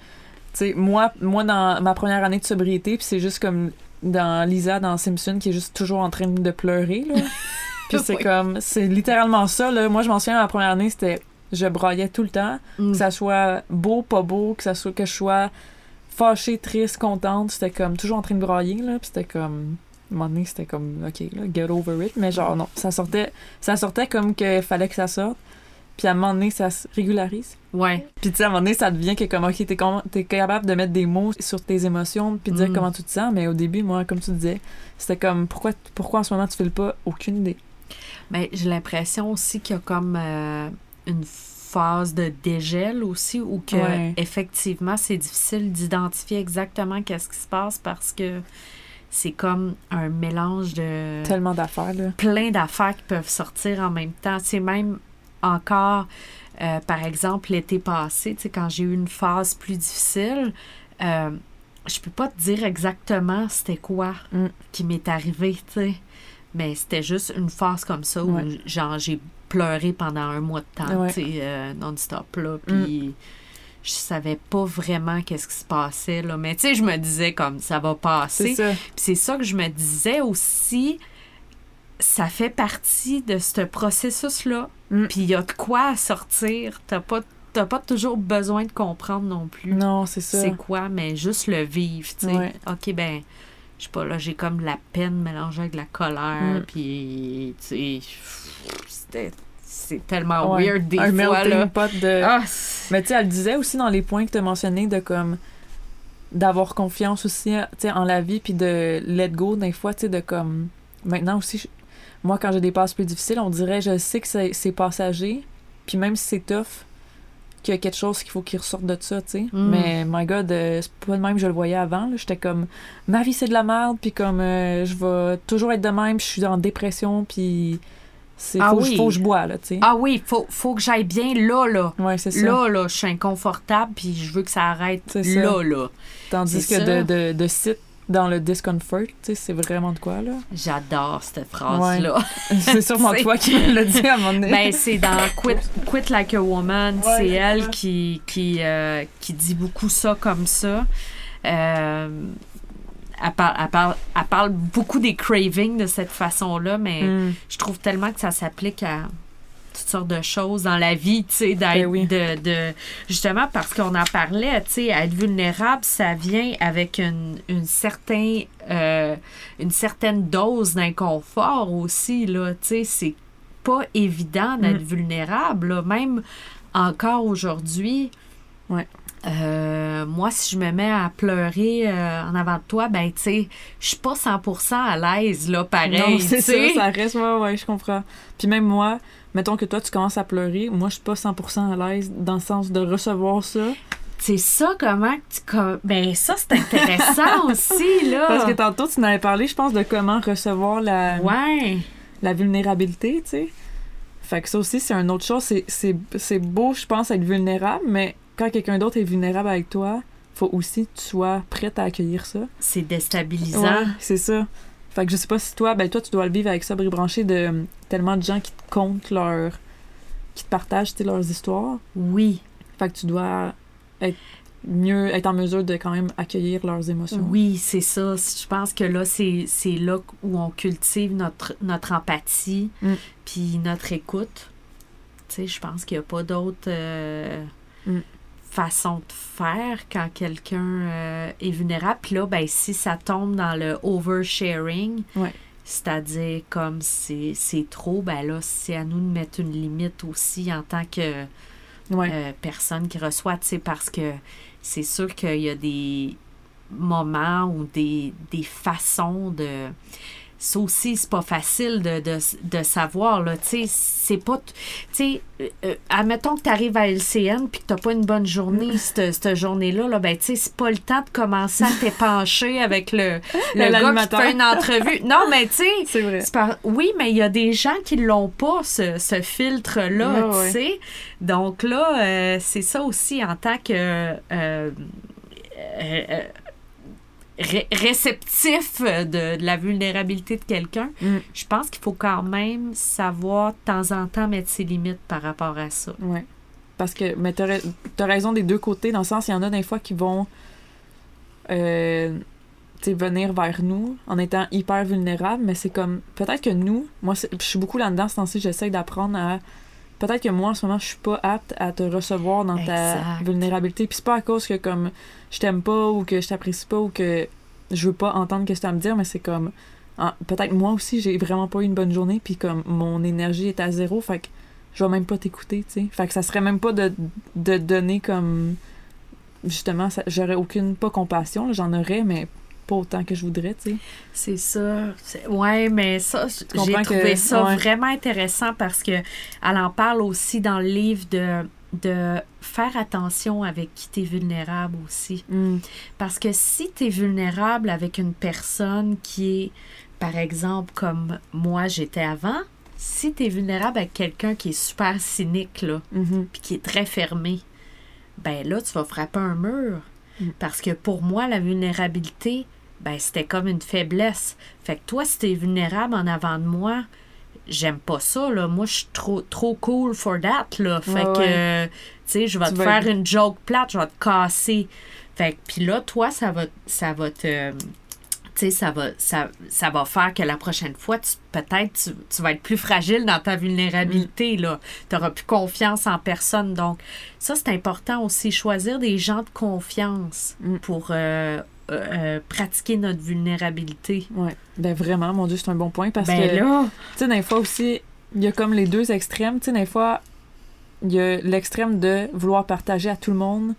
sais, moi, moi, dans ma première année de sobriété, puis c'est juste comme dans Lisa, dans Simpson, qui est juste toujours en train de pleurer, là. puis c'est Oui. comme, c'est littéralement ça, là. Moi, je m'en souviens, ma première année, c'était, je broyais tout le temps, Mm. que ça soit beau, pas beau, que ça soit, que je sois fâchée, triste, contente, c'était comme toujours en train de brailler, là, puis c'était comme... À un moment donné, c'était comme, OK, là, get over it. Mais genre, non, ça sortait, ça sortait comme qu'il fallait que ça sorte. Puis à un moment donné, ça se régularise. Ouais. Puis tu sais, à un moment donné, ça devient que comme, OK, t'es, com- t'es capable de mettre des mots sur tes émotions, puis de dire Mm. comment tu te sens. Mais au début, moi, comme tu disais, c'était comme, pourquoi, pourquoi en ce moment tu fais le pas? Aucune idée. Ben, j'ai l'impression aussi qu'il y a comme euh, une phase de dégel aussi où que Ouais. effectivement c'est difficile d'identifier exactement qu'est-ce qui se passe parce que c'est comme un mélange de Tellement d'affaires, là. plein d'affaires qui peuvent sortir en même temps. C'est même encore, euh, par exemple, l'été passé, quand j'ai eu une phase plus difficile, euh, je peux pas te dire exactement c'était quoi Mm. qui m'est arrivé. Mais c'était juste une phase comme ça où, Ouais. genre, j'ai pleuré pendant un mois de temps, Ouais. euh, non-stop, là. Puis je savais pas vraiment qu'est-ce qui se passait, là. Mais, tu sais, je me disais comme, ça va passer. Puis c'est ça que je me disais aussi, ça fait partie de ce processus-là. Mm. Puis il y a de quoi à sortir. T'as pas, t'as pas toujours besoin de comprendre non plus Non, c'est ça. c'est quoi, mais juste le vivre, tu sais. Ouais. OK, ben, je sais pas, là, j'ai comme la peine mélangée avec la colère, Mm. puis, tu sais, c'était... C'est tellement Ouais. weird des un fois, là. pot de... Ah, Mais tu sais, elle disait aussi dans les points que tu mentionnés de comme d'avoir confiance aussi en la vie puis de let go des fois, tu sais, de comme maintenant aussi, je- moi quand j'ai des passes plus difficiles, on dirait je sais que c'est passager, puis même si c'est tough, qu'il y a quelque chose qu'il faut qu'il ressorte de ça, tu sais. Mm. Mais my god, euh, c'est pas de même que je le voyais avant. J'étais comme ma vie c'est de la merde, puis comme euh, je vais toujours être de même, puis je suis en dépression, puis c'est Ah faut, oui. faut que je bois là, tu sais. ah oui, faut, faut que j'aille bien là, là. Ouais, c'est ça. Là, là, je suis inconfortable, puis je veux que ça arrête là, là. Tandis que de, de, de sit dans le discomfort, tu sais, c'est vraiment de quoi, là? J'adore cette phrase-là. c'est sûrement toi qui me l'as dit à un moment donné. Ben, c'est dans Quit, Quit Like a Woman. Ouais, c'est elle qui, qui, euh, qui dit beaucoup ça comme ça. Euh, elle, parle, elle, parle, elle parle beaucoup des cravings de cette façon-là, mais Mm. je trouve tellement que ça s'applique à toutes sortes de choses dans la vie, tu sais, d'être- Ben oui. de, de- justement parce qu'on en parlait, tu sais, être vulnérable, ça vient avec une, une, certain, euh, une certaine dose d'inconfort aussi, là, tu sais, c'est pas évident d'être Mm. vulnérable, là, même encore aujourd'hui. Ouais. Euh, moi, si je me mets à pleurer euh, en avant de toi, ben, tu sais, je suis pas 100% à l'aise, là, pareil, non, c'est ça, ça reste, ouais, ouais, je comprends. Puis même moi, mettons que toi, tu commences à pleurer, moi, je suis pas 100% à l'aise dans le sens de recevoir ça. C'est ça, comment tu. Ben, ça, c'est intéressant aussi, là. Parce que tantôt, tu n'avais parlé, je pense, de comment recevoir la, Ouais. la vulnérabilité, tu sais. Fait que ça aussi, c'est une autre chose. C'est beau, je pense, être vulnérable, mais quand quelqu'un d'autre est vulnérable avec toi, faut aussi que tu sois prête à accueillir ça. C'est déstabilisant. Ouais, c'est ça. Fait que je sais pas si toi, ben toi, tu dois le vivre avec ça, branché de euh, tellement de gens qui te content leur. qui te partagent leurs histoires. Oui. Fait que tu dois être mieux, être en mesure de quand même accueillir leurs émotions. Oui, c'est ça. Je pense que là, c'est c'est là où on cultive notre, notre empathie Mm. puis notre écoute. Tu sais, je pense qu'il n'y a pas d'autre euh, Mm. Façon de faire quand quelqu'un euh, est vulnérable. Puis là, ben, si ça tombe dans le oversharing, Ouais. c'est-à-dire comme c'est c'est trop, ben là, c'est à nous de mettre une limite aussi en tant que Ouais. euh, personne qui reçoit, tu sais, parce que c'est sûr qu'il y a des moments ou des, des façons de... ça aussi, c'est pas facile de, de, de savoir, là. Tu sais, c'est pas... Tu sais, euh, euh, admettons que tu arrives à LCN puis que t'as pas une bonne journée cette, cette journée-là, là, ben, tu sais, c'est pas le temps de commencer à t'épancher avec le, le gars qui fait une entrevue. Non, mais tu sais... C'est vrai. c'est par- Oui, mais il y a des gens qui l'ont pas, ce, ce filtre-là, Ouais, tu sais. Donc là, euh, c'est ça aussi en tant que... euh, euh, euh, ré- réceptif de, de la vulnérabilité de quelqu'un, Mm. je pense qu'il faut quand même savoir de temps en temps mettre ses limites par rapport à ça. Ouais. Parce que, mais t'as, t'as raison des deux côtés, dans le sens, il y en a des fois qui vont euh, venir vers nous en étant hyper vulnérables, mais c'est comme, peut-être que nous, moi, je suis beaucoup là-dedans, ce temps-ci, j'essaie d'apprendre à. Peut-être que moi, en ce moment, je suis pas apte à te recevoir dans ta vulnérabilité. Puis c'est pas à cause que, comme, je t'aime pas ou que je t'apprécie pas ou que je veux pas entendre ce que tu as à me dire, mais c'est comme. Peut-être moi aussi, j'ai vraiment pas eu une bonne journée, puis comme mon énergie est à zéro, fait que je vais même pas t'écouter, tu sais. Fait que ça serait même pas de, de donner comme. Justement, ça- j'aurais aucune. Pas compassion, j'en aurais, mais pas autant que je voudrais, tu sais. C'est ça. Ouais, mais ça, j'ai trouvé que- ça ouais. vraiment intéressant parce que elle en parle aussi dans le livre de, de faire attention avec qui t'es vulnérable aussi. Mm. Parce que si tu es vulnérable avec une personne qui est, par exemple, comme moi j'étais avant, si tu es vulnérable avec quelqu'un qui est super cynique, là, Mhm. puis qui est très fermé, ben là, tu vas frapper un mur. Mm. Parce que pour moi, la vulnérabilité, ben c'était comme une faiblesse. Fait que toi, si t'es vulnérable en avant de moi, j'aime pas ça, là. Moi, je suis trop, trop cool for that, là. Fait Ouais, que, euh, tu sais, je vais te faire une joke plate, je vais te casser. Fait que, puis là, toi, ça va, ça va te... Tu sais, ça va, ça, ça va faire que la prochaine fois, peut-être, tu, tu vas être plus fragile dans ta vulnérabilité, Mm. là. Tu n'auras plus confiance en personne. Donc, ça, c'est important aussi. Choisir des gens de confiance Mm. pour euh, euh, pratiquer notre vulnérabilité. Ouais. Ben vraiment, mon Dieu, c'est un bon point parce ben que. là, Tu sais, des fois aussi, il y a comme les deux extrêmes. Tu sais, des fois, il y a l'extrême de vouloir partager à tout le monde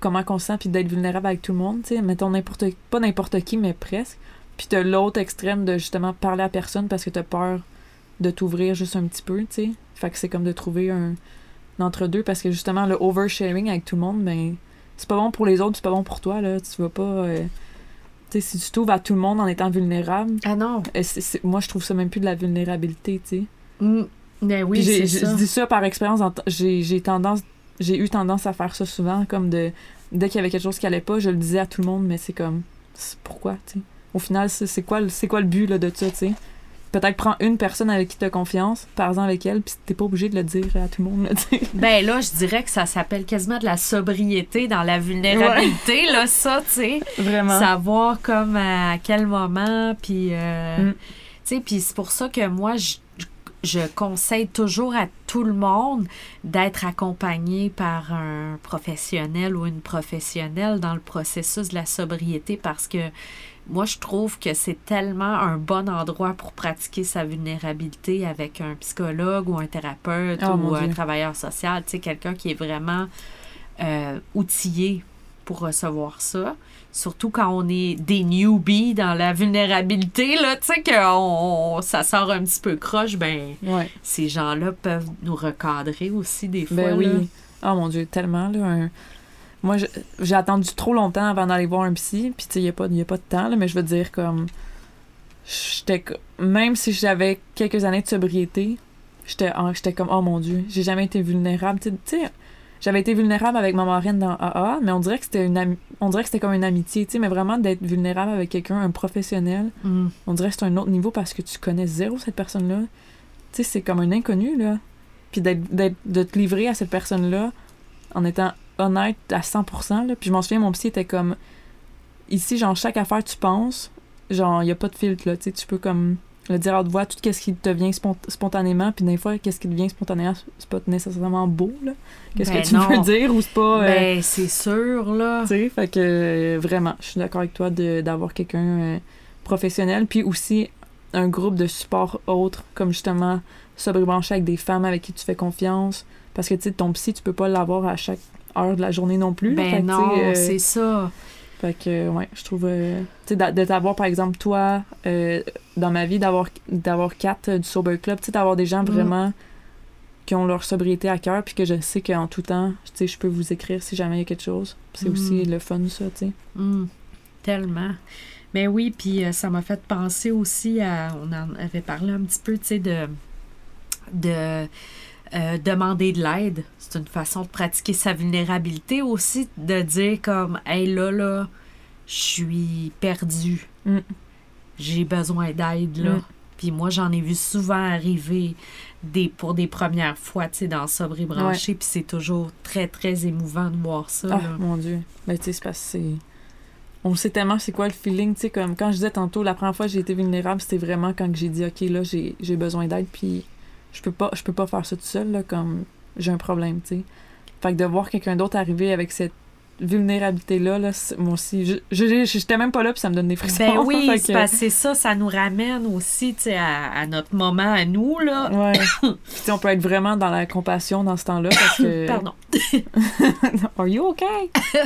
comment on se sent puis d'être vulnérable avec tout le monde. Tu sais, mettons n'importe pas n'importe qui, mais presque. Puis t'as l'autre extrême de justement parler à personne parce que t'as peur de t'ouvrir juste un petit peu, tu sais. Fait que c'est comme de trouver un, un entre-deux parce que justement, le oversharing avec tout le monde, ben, c'est pas bon pour les autres, c'est pas bon pour toi, là. Tu vas pas. euh, tu sais, si tu t'ouvres à tout le monde en étant vulnérable, ah non. euh, moi, je trouve ça même plus de la vulnérabilité, tu sais. Mm. Ben oui, c'est ça. Je dis ça par expérience. J'ai tendance, j'ai eu tendance à faire ça souvent, comme de dès qu'il y avait quelque chose qui allait pas, je le disais à tout le monde, mais c'est comme pourquoi, tu sais. Au final, c'est quoi, quoi le but là, de ça, tu sais? Peut-être prends une personne avec qui tu as confiance, parle-en avec elle, puis t'es pas obligé de le dire à tout le monde, là. Ben là, je dirais que ça s'appelle quasiment de la sobriété dans la vulnérabilité, là, ça, tu sais. Vraiment. Savoir comme à quel moment, puis... euh, Mm. Tu sais, puis c'est pour ça que moi, je, je conseille toujours à tout le monde d'être accompagné par un professionnel ou une professionnelle dans le processus de la sobriété parce que moi, je trouve que c'est tellement un bon endroit pour pratiquer sa vulnérabilité avec un psychologue ou un thérapeute Oh, ou un travailleur social, tu sais, quelqu'un qui est vraiment euh, outillé pour recevoir ça. Surtout quand on est des newbies dans la vulnérabilité, là, tu sais, que on- ça sort un petit peu croche, ben, Ouais. ces gens-là peuvent nous recadrer aussi des fois. Ben oui. là. Oh mon Dieu, tellement, là. un- Moi, j'ai attendu trop longtemps avant d'aller voir un psy, puis tu sais, il n'y a, pas- y a pas de temps, là, mais je veux dire, comme. J'étais. Même si j'avais quelques années de sobriété, j'étais comme, oh mon Dieu, j'ai jamais été vulnérable. Tu sais- j'avais été vulnérable avec ma marraine dans AA, mais on dirait que c'était une on dirait que c'était comme une amitié, tu sais, mais vraiment d'être vulnérable avec quelqu'un, un professionnel, Mm. on dirait que c'est un autre niveau parce que tu connais zéro cette personne-là. Tu sais, c'est comme un inconnu, là. Puis d'être, d'être- de te livrer à cette personne-là en étant honnête à 100%, là. Puis je m'en souviens, mon psy était comme... Ici, genre, chaque affaire tu penses, genre, il n'y a pas de filtre, là. Tu sais, tu peux comme le dire à haute voix, tout ce qui te vient spont- spontanément, puis des fois, qu'est-ce qui te vient spontanément, c'est pas nécessairement beau, là. Qu'est-ce Ben que tu non. veux dire ou c'est pas... euh, Ben, c'est sûr, là. tu sais, fait que euh, vraiment, je suis d'accord avec toi d'avoir quelqu'un euh, professionnel, puis aussi un groupe de support autre, comme justement sobre branché avec des femmes avec qui tu fais confiance, parce que tu sais, ton psy, tu peux pas l'avoir à chaque heure de la journée non plus. Fait Ben non, euh, c'est ça. Fait que, ouais, je trouve. euh, tu sais, d'a- de t'avoir, par exemple, toi, euh, dans ma vie, d'avoir d'avoir quatre euh, du Sober Club, tu sais, d'avoir des gens Mm. vraiment qui ont leur sobriété à cœur, puis que je sais qu'en tout temps, tu sais, je peux vous écrire si jamais il y a quelque chose. C'est Mm. aussi le fun, ça, tu sais. Hum, tellement. Mais oui, puis euh, ça m'a fait penser aussi à. On en avait parlé un petit peu, tu sais, de. de euh, demander de l'aide. C'est une façon de pratiquer sa vulnérabilité aussi, de dire comme, hey là, là, je suis perdue. Mm. J'ai besoin d'aide, là. Mm. Puis moi, j'en ai vu souvent arriver des, pour des premières fois, tu sais, dans Sobre et Branché, puis c'est toujours très, très émouvant de voir ça. Ah, là. mon Dieu. Ben, tu sais, c'est parce que c'est. On sait tellement c'est quoi le feeling, tu sais, comme quand je disais tantôt, la première fois que j'ai été vulnérable, c'était vraiment quand j'ai dit, OK, là, j'ai j'ai besoin d'aide, puis je peux pas je peux pas faire ça tout seul, là, comme j'ai un problème, tu sais. Fait que de voir quelqu'un d'autre arriver avec cette vulnérabilité-là, là, c'est- moi aussi, j'étais même pas là, puis ça me donne des frissons. Ben oui, c'est que- parce que c'est ça, ça nous ramène aussi, tu sais, à, à notre moment à nous, là. Ouais. Puis, tu sais, on peut être vraiment dans la compassion dans ce temps-là, parce que... Pardon. Are you okay?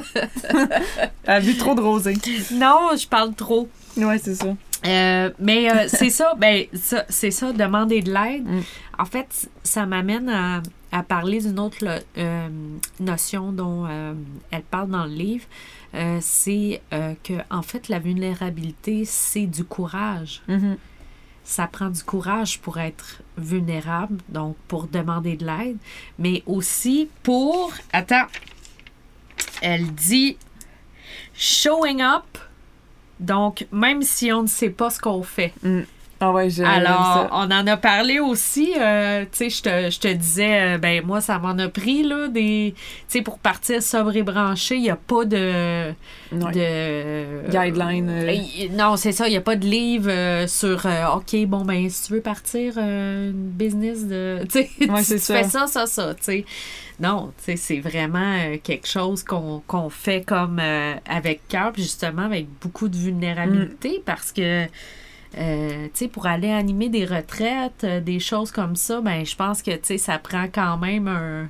Elle a bu trop de rosé. Non, je parle trop. Ouais, c'est ça. Euh, mais euh, c'est ça, ben, ça, c'est ça, demander de l'aide. Mm. En fait, ça m'amène à, à parler d'une autre euh, notion dont euh, elle parle dans le livre. Euh, c'est euh, que, en fait, la vulnérabilité, c'est du courage. Mhm. ça prend du courage pour être vulnérable, donc pour demander de l'aide, mais aussi pour... Attends. Elle dit showing up. Donc, même si on ne sait pas ce qu'on fait. Ah ouais, j'ai Alors, ça. on en a parlé aussi. euh, tu sais, je te, disais, euh, ben moi, ça m'en a pris, là, des... Tu sais, pour partir sobre et branché, il n'y a pas de... Ouais. de Guideline, euh. Non, c'est ça. Il n'y a pas de livre sur OK, bon, ben, si tu veux partir une business de. Ouais, tu- ça. fais ça, ça, ça. Tu sais. Non, tu sais, c'est vraiment quelque chose qu'on fait comme avec cœur, justement avec beaucoup de Mm. vulnérabilité parce que. Euh, tu sais, pour aller animer des retraites, euh, des choses comme ça, ben je pense que, tu sais, ça prend quand même un,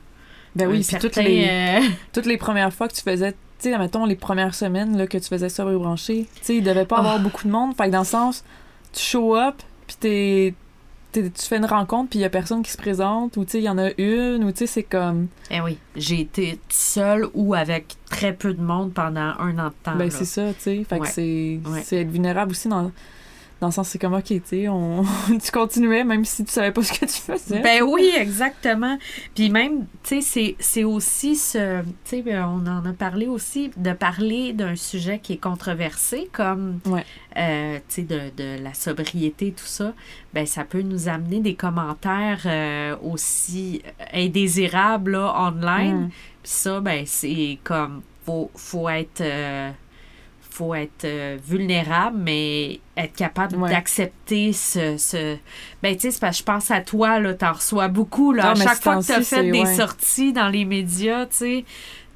Ben un oui, toutes certain, les, euh, toutes les premières fois que tu faisais, tu sais, mettons, les premières semaines là, que tu faisais sobre et branché, tu sais, il devait pas avoir Ah. beaucoup de monde. Fait que dans le sens, tu show up, puis t'es, tu fais une rencontre, puis il y a personne qui se présente, ou tu sais, il y en a une, ou tu sais, c'est comme. Eh oui, j'ai été seule ou avec très peu de monde pendant un an de temps. ben c'est ça, tu sais. Fait Ouais. que c'est, Ouais. c'est être vulnérable aussi dans, dans le sens, c'est comme, ok, tu sais, on... tu continuais même si tu savais pas ce que tu faisais. Ben oui, exactement. Puis même, tu sais, c'est- c'est aussi ce. Tu sais, ben, on en a parlé aussi, de parler d'un sujet qui est controversé, comme, Ouais. euh, tu sais, de, de la sobriété, tout ça. Ben, ça peut nous amener des commentaires euh, aussi indésirables, là, online. Mm. Puis ça, ben, c'est comme, faut, faut être. euh, faut être euh, vulnérable, mais être capable Ouais. d'accepter ce, ce... Ben, tu sais, c'est parce que je pense à toi, là, t'en reçois beaucoup, là. À chaque fois que t'as fait des ouais. sorties dans les médias, tu sais,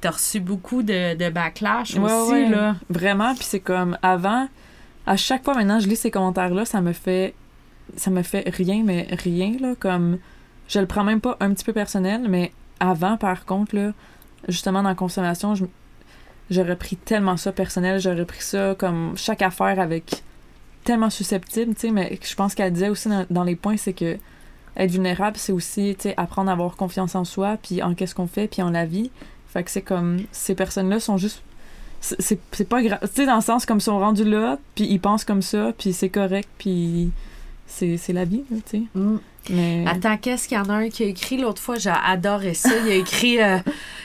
t'as reçu beaucoup de, de backlash Ouais, aussi, là. Vraiment, puis c'est comme avant, à chaque fois maintenant je lis ces commentaires-là, ça me fait ça me fait rien, mais rien, là, comme je le prends même pas un petit peu personnel, mais avant, par contre, là, justement dans la consommation, je- j'aurais pris tellement ça personnel, j'aurais pris ça comme chaque affaire avec tellement susceptible, tu sais, mais je pense qu'elle disait aussi dans, les points, c'est que être vulnérable, c'est aussi, tu sais, apprendre à avoir confiance en soi, puis en qu'est-ce qu'on fait, puis en la vie. Fait que c'est comme, ces personnes-là sont juste c'est- pas grave. Tu sais, dans le sens comme ils sont rendus là, puis ils pensent comme ça, puis c'est correct, puis c'est la vie, tu sais. Mm. Mais. Attends, qu'est-ce qu'il y en a un qui a écrit? L'autre fois? J'ai adoré ça. Il a écrit, euh,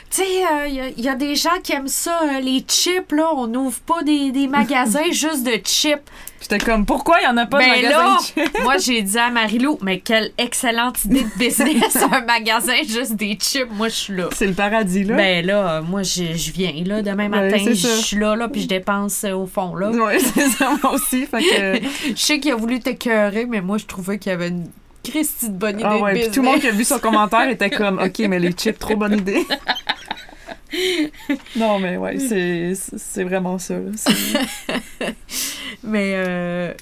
tu sais, euh, il y, a- il y a des gens qui aiment ça, euh, les chips, là. On n'ouvre pas des, des magasins juste de chips. J'étais comme, pourquoi il y en a pas de Ben magasin là, de chips? moi, j'ai dit à Marilou, mais quelle excellente idée de business, un magasin juste des chips. Moi, je suis là. C'est le paradis, là. Ben là, moi, je, viens, là, demain matin, je suis là, là, puis je dépense euh, au fond, là. Ouais, c'est ça, moi aussi. Fait que. Je sais qu'il a voulu t'écœurer, mais moi, je trouvais qu'il y avait une Christie de bonne idée Ah de ouais, puis tout le monde qui a vu son commentaire était comme, ok, mais les chips, trop bonne idée. non, mais ouais, c'est vraiment ça. Mais, euh,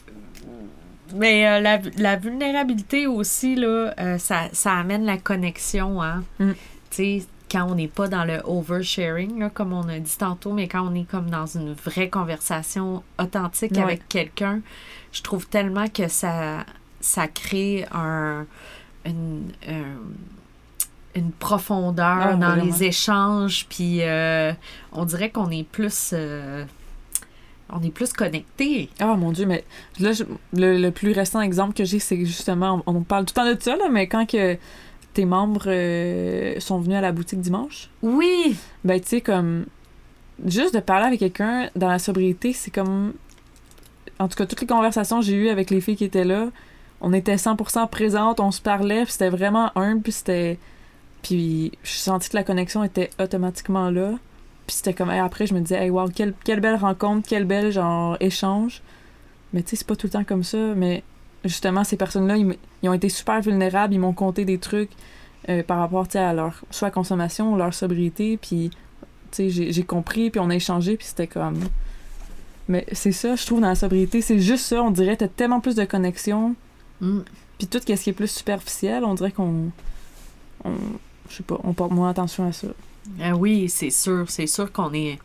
mais euh, la, la vulnérabilité aussi, là, euh, ça, ça amène la connexion. Hein? Mm. Tu sais, quand on n'est pas dans le oversharing, là, comme on a dit tantôt, mais quand on est comme dans une vraie conversation authentique Ouais. avec quelqu'un, je trouve tellement que ça, ça crée un, une, un- une profondeur Ah, dans vraiment? les échanges, puis euh, on dirait qu'on est plus... euh, on est plus connectés. Ah mon dieu, mais là, je- le, le plus récent exemple que j'ai, c'est justement, on, on parle tout le temps de ça, là, mais quand que tes membres euh, sont venus à la boutique dimanche, Oui! ben tu sais, comme, juste de parler avec quelqu'un dans la sobriété, c'est comme, en tout cas, toutes les conversations que j'ai eues avec les filles qui étaient là, on était 100% présentes, on se parlait, c'était vraiment humble, puis c'était... Puis je sentis que la connexion était automatiquement là. Puis c'était comme, hey, après, je me disais, hey, wow, quelle, quelle belle rencontre, quel bel, genre, échange. Mais tu sais, c'est pas tout le temps comme ça. Mais justement, ces personnes-là, ils, ont été super vulnérables, ils m'ont conté des trucs euh, par rapport, à leur soit consommation, leur sobriété, puis, tu sais, j'ai j'ai compris, puis on a échangé, puis c'était comme... Mais c'est ça, je trouve, dans la sobriété, c'est juste ça, on dirait, t'as tellement plus de connexion, Mm. puis tout ce qui est plus superficiel, on dirait qu'on... On, je sais pas, on porte moins attention à ça. Ah oui, c'est sûr. C'est sûr qu'on est.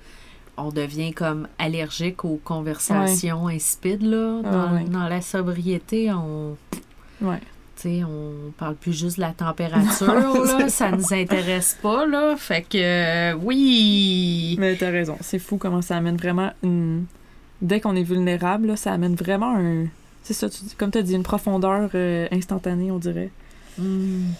On devient comme allergique aux conversations insipides, là. Dans, Ah ouais. dans la sobriété, on. Ouais. Tu sais, on parle plus juste de la température, Non, là. Ça nous intéresse pas, là. Fait que, euh, oui. Mais t'as raison, c'est fou comment ça amène vraiment une... Dès qu'on est vulnérable, là, ça amène vraiment un... C'est ça, tu dis, comme t'as dit, une profondeur euh, instantanée, on dirait. Hmm.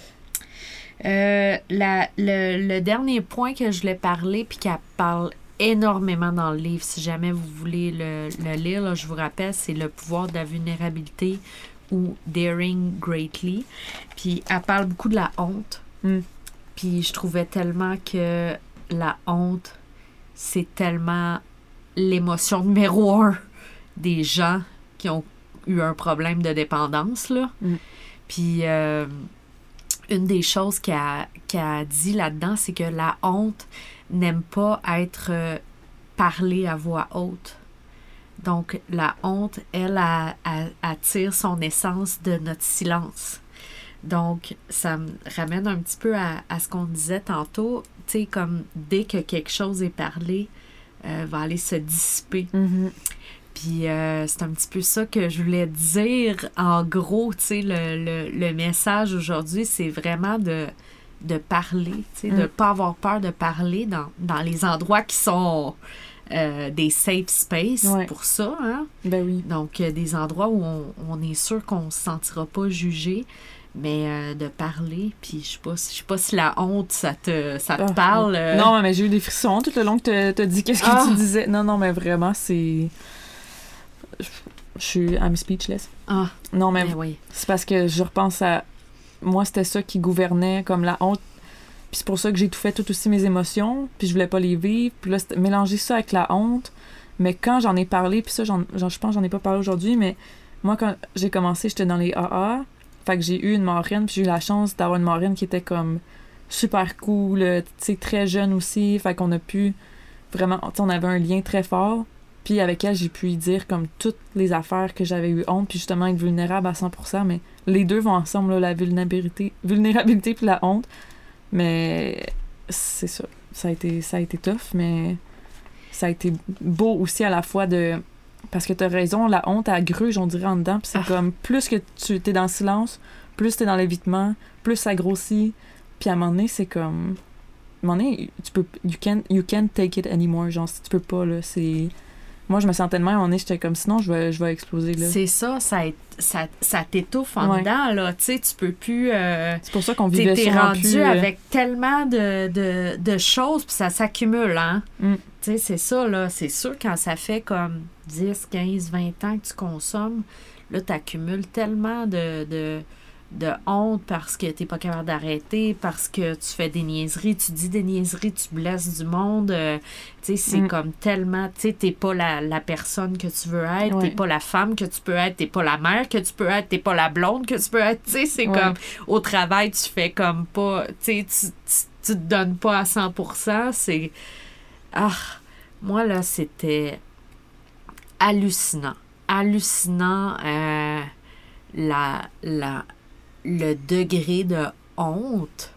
Euh, la- le, le dernier point que je voulais parler, puis qu'elle parle énormément dans le livre, si jamais vous voulez le, le lire, là, je vous rappelle, c'est Le pouvoir de la vulnérabilité ou Daring Greatly. Puis elle parle beaucoup de la honte. Mm. Puis je trouvais tellement que la honte, c'est tellement l'émotion numéro un des gens qui ont eu un problème de dépendance, là. Mm. Puis euh, une des choses qu'elle a, dit là-dedans, c'est que la honte n'aime pas être euh, parlée à voix haute. Donc, la honte, elle, attire son essence de notre silence. Donc, ça me ramène un petit peu à, à ce qu'on disait tantôt. Tu sais, comme dès que quelque chose est parlé, euh, va aller se dissiper. Puis euh, c'est un petit peu ça que je voulais dire. En gros, tu sais, le, le, le message aujourd'hui, c'est vraiment de, de parler, tu sais, de ne Mm. pas avoir peur de parler dans, dans les endroits qui sont euh, des safe space Ouais. pour ça. Hein? Ben oui. Donc, euh, des endroits où on, on est sûr qu'on ne se sentira pas jugé, mais euh, de parler. Puis je sais pas, je sais pas si la honte, ça te, ça te Ah, parle. euh. Non, mais j'ai eu des frissons tout le long que t'as- t'as dit qu'est-ce que Ah. tu disais. Non, non, mais vraiment, c'est... Je suis... I'm speechless. Ah, Non, mais oui. c'est parce que je repense à... Moi, c'était ça qui gouvernait, comme la honte. Puis c'est pour ça que j'ai tout fait, tout aussi mes émotions. Puis je voulais pas les vivre. Puis là, c'était- mélanger ça avec la honte. Mais quand j'en ai parlé, puis ça, j'en- je pense que j'en ai pas parlé aujourd'hui, mais moi, quand j'ai commencé, j'étais dans les AA. Fait que j'ai eu une marraine, puis j'ai eu la chance d'avoir une marraine qui était comme super cool, euh, tu sais, très jeune aussi. Fait qu'on a pu vraiment, on avait un lien très fort. Puis avec elle, j'ai pu y dire comme toutes les affaires que j'avais eu honte, puis justement être vulnérable à 100%. Mais les deux vont ensemble, là, la vulnérabilité, vulnérabilité puis la honte. Mais c'est ça. Ça a été, ça a été tough, mais ça a été beau aussi à la fois de. Parce que t'as raison, la honte, elle gruge, on dirait, en dedans. Puis c'est Ah. comme, plus que tu t'es dans le silence, plus t'es dans l'évitement, plus ça grossit. Puis à un moment donné, c'est comme. À un moment donné, tu peux. You can't, you can't take it anymore. Genre, si tu peux pas, là, c'est. Moi, je me sentais de même, donné, j'étais comme, sinon, je vais, je vais exploser, là. C'est ça, ça, ça, ça t'étouffe en Ouais. dedans, là. Tu sais, tu peux plus. euh, C'est pour ça qu'on vivait t'es rendu plus, euh, avec tellement de, de, de choses, puis ça s'accumule, hein? Mm. Tu sais, c'est ça, là. C'est sûr, quand ça fait comme 10, 15, 20 ans que tu consommes, là, t'accumules tellement de, de, de honte parce que t'es pas capable d'arrêter, parce que tu fais des niaiseries, tu dis des niaiseries, tu blesses du monde. euh, tu sais, c'est Mm. comme tellement... Tu sais, t'es pas la, la personne que tu veux être, Ouais. t'es pas la femme que tu peux être, t'es pas la mère que tu peux être, t'es pas la blonde que tu peux être. Tu sais, c'est Ouais. comme au travail, tu fais comme pas, tu sais, tu, tu, tu te donnes pas à 100%, c'est... Ah, moi, là, c'était hallucinant. Hallucinant, euh, la, la, le degré de honte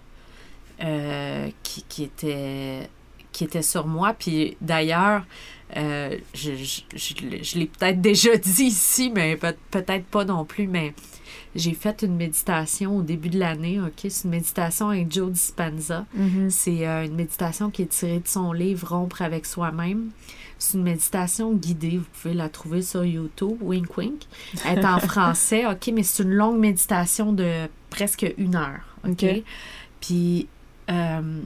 euh, qui, qui, était, qui était sur moi. Puis d'ailleurs, euh, je, je, je, l'ai peut-être déjà dit ici, mais peut- peut-être pas non plus, mais j'ai fait une méditation au début de l'année, OK? C'est une méditation avec Joe Dispenza. Mhm. C'est euh, une méditation qui est tirée de son livre Rompre avec soi-même. C'est une méditation guidée. Vous pouvez la trouver sur YouTube, wink wink. Elle est en français, OK, mais c'est une longue méditation de presque une heure, OK? Puis, euh,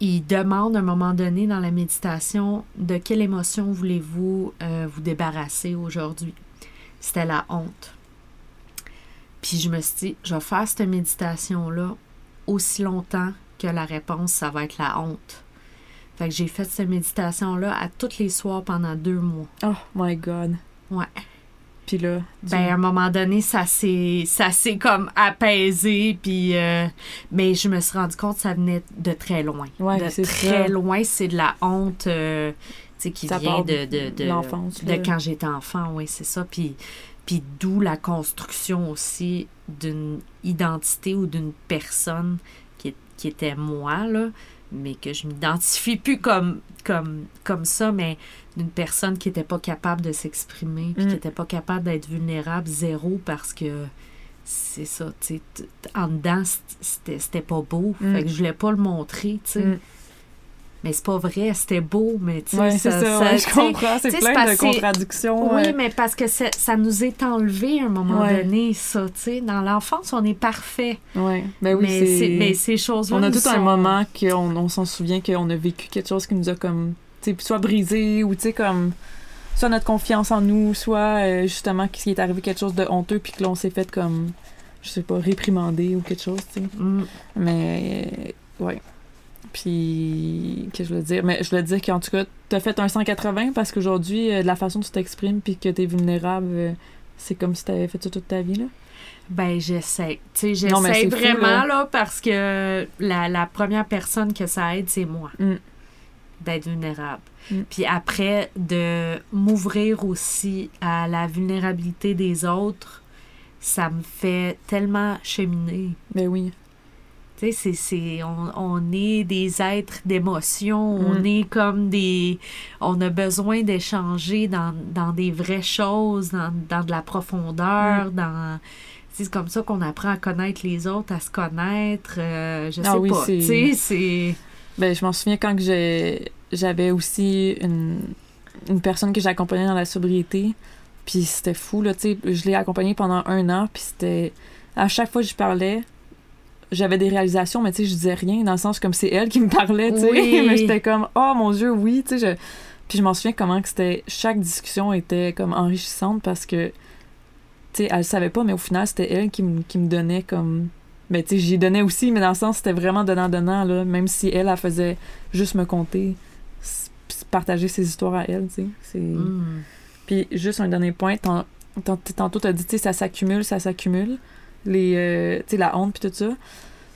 il demande à un moment donné dans la méditation de quelle émotion voulez-vous euh, vous débarrasser aujourd'hui? C'était la honte. Puis je me suis dit, je vais faire cette méditation-là aussi longtemps que la réponse, ça va être la honte. Fait que j'ai fait cette méditation-là à tous les soirs pendant deux mois. Oh my God. Ouais. Puis là, Ben, à un moment donné, ça s'est, ça s'est comme apaisé, puis... euh, mais je me suis rendu compte que ça venait de très loin. Ouais, de c'est très ça. loin, c'est de la honte, euh, tu sais, qui Ça vient de... de, de l'enfance, De quand j'étais enfant, oui, c'est ça. Puis, puis d'où la construction aussi d'une identité ou d'une personne qui, qui était moi, là, mais que je m'identifie plus comme, comme, comme ça, mais d'une personne qui n'était pas capable de s'exprimer, puis Mm. qui n'était pas capable d'être vulnérable, zéro, parce que c'est ça, tu sais, en dedans, c'était c'était pas beau. Mm. Fait que je voulais pas le montrer, tu sais. Mm. Mais c'est pas vrai, c'était beau, mais tu sais, Ouais, c'est ça, ouais, je comprends. C'est plein de contradictions. oui, mais parce que ça, nous est enlevé à un moment Ouais. donné, ça, tu sais. Dans l'enfance, on est parfait. Ouais. Ben oui, mais, mais ces choses-là. On a tout un moment qu'on on s'en souvient qu'on a vécu quelque chose qui nous a comme, tu sais, soit brisé ou tu sais, comme, soit notre confiance en nous, soit euh, justement qu'il est arrivé quelque chose de honteux puis que l'on s'est fait comme, je sais pas, réprimander ou quelque chose, tu sais. Mm. Mais, euh, ouais. Puis, qu'est-ce que je voulais dire? Mais je voulais dire qu'en tout cas, t'as fait un 180 parce qu'aujourd'hui, euh, de la façon dont tu t'exprimes puis que t'es vulnérable, euh, c'est comme si t'avais fait ça toute ta vie, là? Ben, j'essaie. Tu sais, j'essaie fou, vraiment, là. là. parce que la, la première personne que ça aide, c'est moi. Mm. D'être vulnérable. Mm. Puis après, de m'ouvrir aussi à la vulnérabilité des autres, ça me fait tellement cheminer. Ben oui. C'est, c'est, on, on est des êtres d'émotion, on Mm. est comme des... On a besoin d'échanger dans, dans des vraies choses, dans, dans de la profondeur, Mm. dans... C'est comme ça qu'on apprend à connaître les autres, à se connaître. euh, je sais Ah oui, pas. c'est- Tu sais, c'est... Ben, je m'en souviens quand que j'ai- j'avais aussi une, une personne que j'accompagnais dans la sobriété. Puis c'était fou, là, tu sais. Je l'ai accompagnée pendant un an, puis c'était... À chaque fois que je parlais, j'avais des réalisations, mais tu sais, je disais rien, dans le sens comme c'est elle qui me parlait, tu sais. Oui. mais j'étais comme, oh mon Dieu, oui, tu sais. je- Puis je m'en souviens comment que c'était... Chaque discussion était comme enrichissante parce que, tu sais, elle savait pas, mais au final, c'était elle qui, me- qui me donnait comme... Ben, tu sais, j'y donnais aussi, mais dans le sens, c'était vraiment donnant-donnant, là. Même si elle, elle faisait juste me s- partager ses histoires à elle, tu sais. C'est... Mm. Puis juste un dernier point, tant- tant- tantôt t'as dit, tu sais, ça s'accumule, ça s'accumule, les, euh, tu sais, la honte puis tout ça.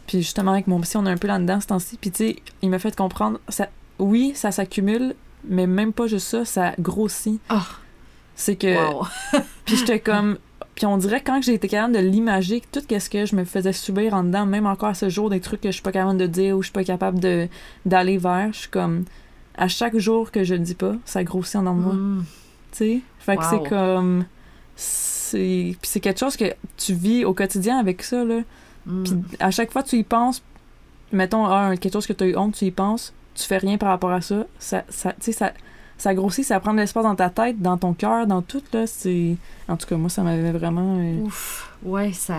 Puis justement, avec mon psy, on est un peu là-dedans ce temps-ci. Puis tu sais, il m'a fait comprendre, ça, oui, ça s'accumule, mais même pas juste ça, ça grossit. Ah. C'est que... Wow. Puis j'étais comme... Puis on dirait que quand j'ai été capable de l'imager, tout ce que je me faisais subir en dedans, même encore à ce jour, des trucs que je suis pas capable de dire ou je suis pas capable de d'aller vers, je suis comme... À chaque jour que je le dis pas, ça grossit en dedans de moi Mm. tu sais? Fait que c'est comme c'est c'est quelque chose que tu vis au quotidien avec ça là. Mm. Puis à chaque fois que tu y penses, mettons ah, quelque chose que tu as eu honte, tu y penses, tu fais rien par rapport à ça, ça ça tu sais ça ça grossit, ça prend de l'espace dans ta tête, dans ton cœur, dans tout là, c'est en tout cas moi ça m'avait vraiment euh, Ouf. Ouais, ça...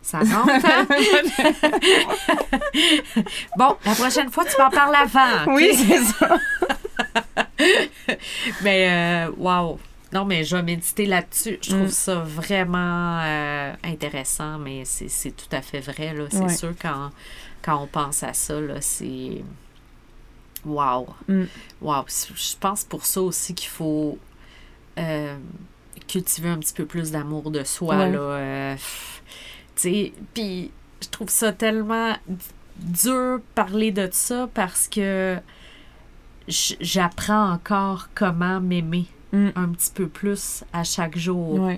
Ça rentre, hein? bon, la prochaine fois, tu vas en parler avant. Oui, c'est ça. Mais, euh, wow. Non, mais je vais méditer là-dessus. Je trouve Mm. ça vraiment euh, intéressant, mais c'est tout à fait vrai. C'est Ouais. sûr, quand, quand on pense à ça, c'est. Wow. Mm. Wow. Je pense pour ça aussi qu'il faut euh, cultiver un petit peu plus d'amour de soi. Ouais. Là, euh, puis je trouve ça tellement dur parler de ça parce que j'apprends encore comment m'aimer Mm. un petit peu plus à chaque jour.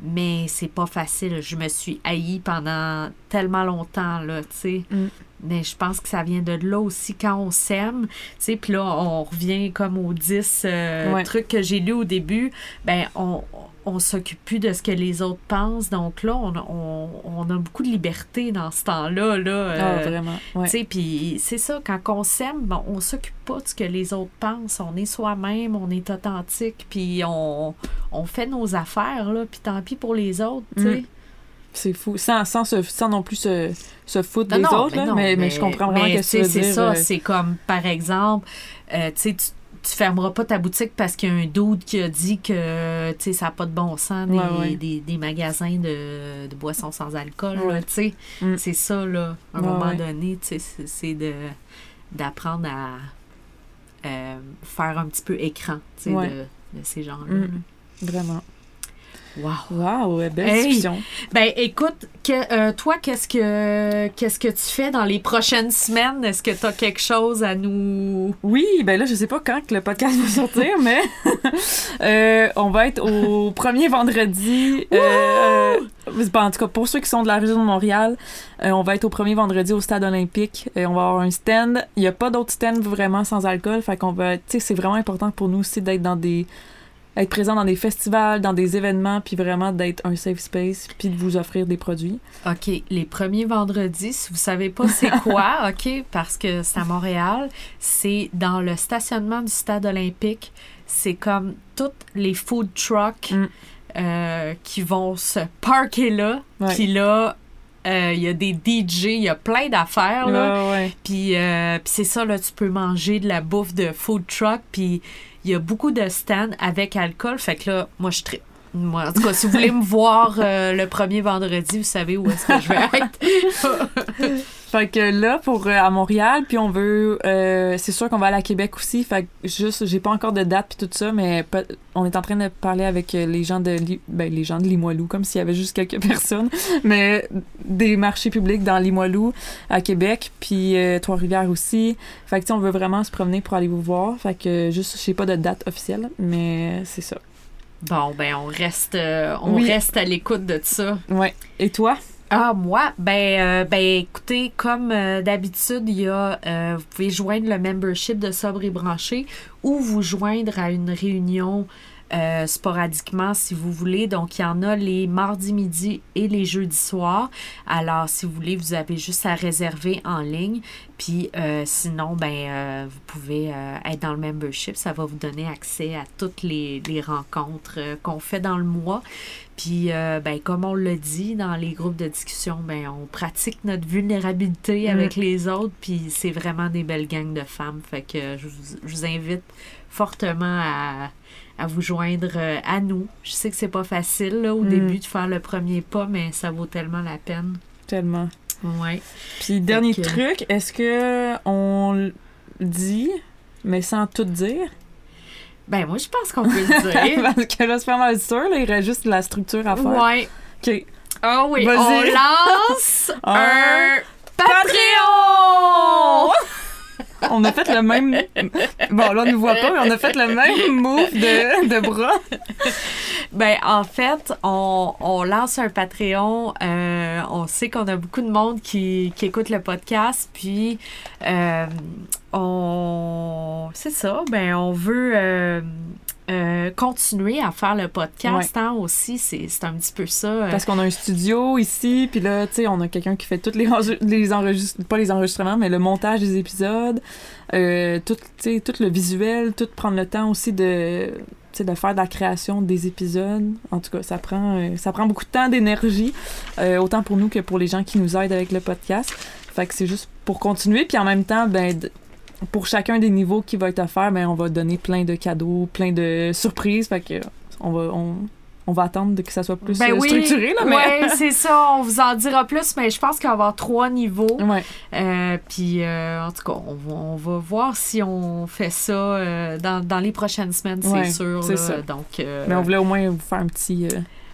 Mais c'est pas facile. Je me suis haïe pendant tellement longtemps, là, tu sais. Mm. mais je pense que ça vient de là aussi quand on s'aime. Tu sais, puis là, on revient comme aux 10 euh, Ouais. trucs que j'ai lus au début. Ben, on, on s'occupe plus de ce que les autres pensent. Donc là, on, a- on, on a beaucoup de liberté dans ce temps-là. Là, Ah, euh, vraiment. Ouais. puis c'est ça, quand on s'aime, ben, on s'occupe pas de ce que les autres pensent. On est soi-même, on est authentique, puis on, on fait nos affaires, là, puis tant pis pour les autres, tu sais. Mm. C'est fou. Sans, sans, se- sans non plus se, se foutre Non, des non, autres, mais là, non, mais, mais je comprends vraiment que C'est dire. ça, euh, c'est comme, par exemple, euh, tu sais, tu tu fermeras pas ta boutique parce qu'il y a un dude qui a dit que, tu sais, ça n'a pas de bon sens, des, Ouais, ouais. des, des magasins de, de boissons sans alcool, Ouais. tu sais. Mm. C'est ça, là, à un moment donné, tu sais, c'est- de d'apprendre à euh, faire un petit peu écran, tu sais, Ouais. de, de ces gens-là. Mm. Vraiment. Wow! Wow, belle Hey! discussion. Ben écoute, que, euh, toi, qu'est-ce que qu'est-ce que tu fais dans les prochaines semaines? Est-ce que tu as quelque chose à nous. Oui, ben là, je sais pas quand que le podcast va sortir, mais euh, on va être au premier vendredi. euh, ben, en tout cas, pour ceux qui sont de la région de Montréal, on va être au premier vendredi au stade olympique. On va avoir un stand. Il y a pas d'autres stands vraiment sans alcool, fait qu'on va. Tu sais, c'est vraiment important pour nous aussi d'être dans des être présent dans des festivals, dans des événements, puis vraiment d'être un safe space, puis de vous offrir des produits. OK, les premiers vendredis, si vous savez pas c'est quoi, OK, parce que c'est à Montréal, c'est dans le stationnement du stade olympique. C'est comme toutes les food trucks Mm. euh, qui vont se parker là. Puis là, euh, il y a des DJ, il y a plein d'affaires, là. Puis, euh, puis c'est ça, là, tu peux manger de la bouffe de food truck, puis il y a beaucoup de stands avec alcool. Fait que là, moi, je tripe. Moi, en tout cas, si vous voulez me voir euh, le premier vendredi, vous savez où est-ce que je vais être. Fait que là, pour euh, à Montréal, puis on veut. euh, c'est sûr qu'on va aller à Québec aussi. Fait que juste, j'ai pas encore de date puis tout ça, mais on est en train de parler avec euh, les gens de Li- ben, les gens de Limoilou, comme s'il y avait juste quelques personnes, mais des marchés publics dans Limoilou, à Québec, puis euh, Trois-Rivières aussi. Fait que tu sais, on veut vraiment se promener pour aller vous voir. Fait que juste, j'ai pas de date officielle, mais c'est ça. Bon, ben, on reste, on Oui. reste à l'écoute de ça. Ouais. Et toi? Ah, moi, ben, euh, ben écoutez, comme euh, d'habitude, il y a, euh, vous pouvez joindre le membership de Sobre et Branché ou vous joindre à une réunion euh, sporadiquement si vous voulez. Donc, il y en a les mardis midi et les jeudis soirs. Alors, si vous voulez, vous avez juste à réserver en ligne. Puis, euh, sinon, ben, euh, vous pouvez euh, être dans le membership. Ça va vous donner accès à toutes les, les rencontres qu'on fait dans le mois. Puis, euh, ben, comme on l'a dit dans les groupes de discussion, ben, on pratique notre vulnérabilité Mm. avec les autres. Puis, c'est vraiment des belles gangs de femmes. Fait que je vous, je vous invite fortement à, à vous joindre euh, à nous. Je sais que c'est pas facile là, au Mm. début de faire le premier pas, mais ça vaut tellement la peine. Tellement. Ouais. Puis dernier truc, est-ce que on dit, mais sans tout dire? Ben, moi, je pense qu'on peut le dire. Parce que là, c'est pas mal sûr, là, il reste juste la structure à faire. ouais. OK. Ah oui, Vas-y. on lance Un un Patreon! On a fait le même. Bon, là, on ne voit pas, mais on a fait le même move de, de bras. Ben, en fait, on, lance un Patreon. euh, on sait qu'on a beaucoup de monde qui, qui écoute le podcast. Puis, euh, on. C'est ça. Ben, on veut. euh, euh, continuer à faire le podcast hein, aussi, c'est un petit peu ça. euh, Parce qu'on a un studio ici, puis là, tu sais, on a quelqu'un qui fait tous les, enre- les enregistrements, pas les enregistrements, mais le montage des épisodes, euh, tout, le visuel, tout prendre le temps aussi de, de faire de la création des épisodes. En tout cas, ça prend, ça prend beaucoup de temps, d'énergie, autant pour nous que pour les gens qui nous aident avec le podcast. Fait que c'est juste pour continuer, puis en même temps, ben, pour chacun des niveaux qui va être offert, ben, on va donner plein de cadeaux, plein de surprises. Fait que on va, on, on va attendre que ça soit plus ben euh, oui, structuré, là, mais... ouais, c'est ça. On vous en dira plus, mais je pense qu'il va y avoir trois niveaux. Ouais. Euh, puis, euh, en tout cas, on va, on va voir si on fait ça euh, dans, dans les prochaines semaines, c'est Ouais, sûr. c'est là. ça. Donc, Mais on voulait au moins vous faire un petit.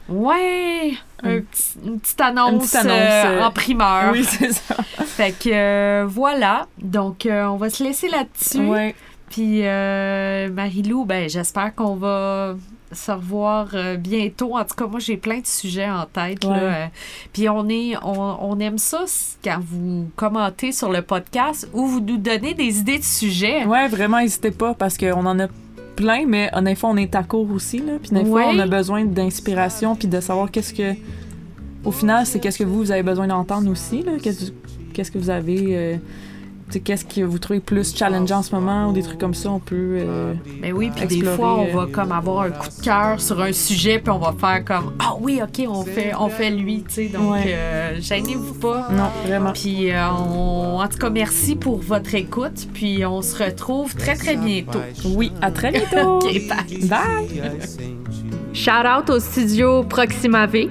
Ouais, un Un- petit- une petite annonce, Une petite annonce, euh, euh, en primeur. Oui, c'est ça. Fait que euh, voilà. Donc, on va se laisser là-dessus. Ouais. Puis Marie-Lou, ben, j'espère qu'on va se revoir bientôt. En tout cas, moi, j'ai plein de sujets en tête. Là. Puis on, est, on, on, aime ça quand vous commentez sur le podcast ou vous nous donnez des idées de sujets. Ouais, vraiment, n'hésitez pas parce qu'on en a plein, mais des fois, on est à court aussi. Là. Puis des fois, on a besoin d'inspiration puis de savoir qu'est-ce que. Au final, c'est qu'est-ce que vous, vous avez besoin d'entendre aussi. Qu'est-ce que vous avez qu'est-ce que vous trouvez plus challengeant en ce moment ou des trucs comme ça, on peut. Euh, ben oui, puis des fois, on va euh, comme avoir un coup de cœur sur un sujet, puis on va faire comme Ah oui, ok, on fait, on fait lui, tu sais. Donc, euh, gênez-vous pas. Non, vraiment. Puis, on... en tout cas, merci pour votre écoute, puis on se retrouve très, très bientôt. Oui, à très bientôt. ok, bye. Bye. Shout out au studio Proxima V.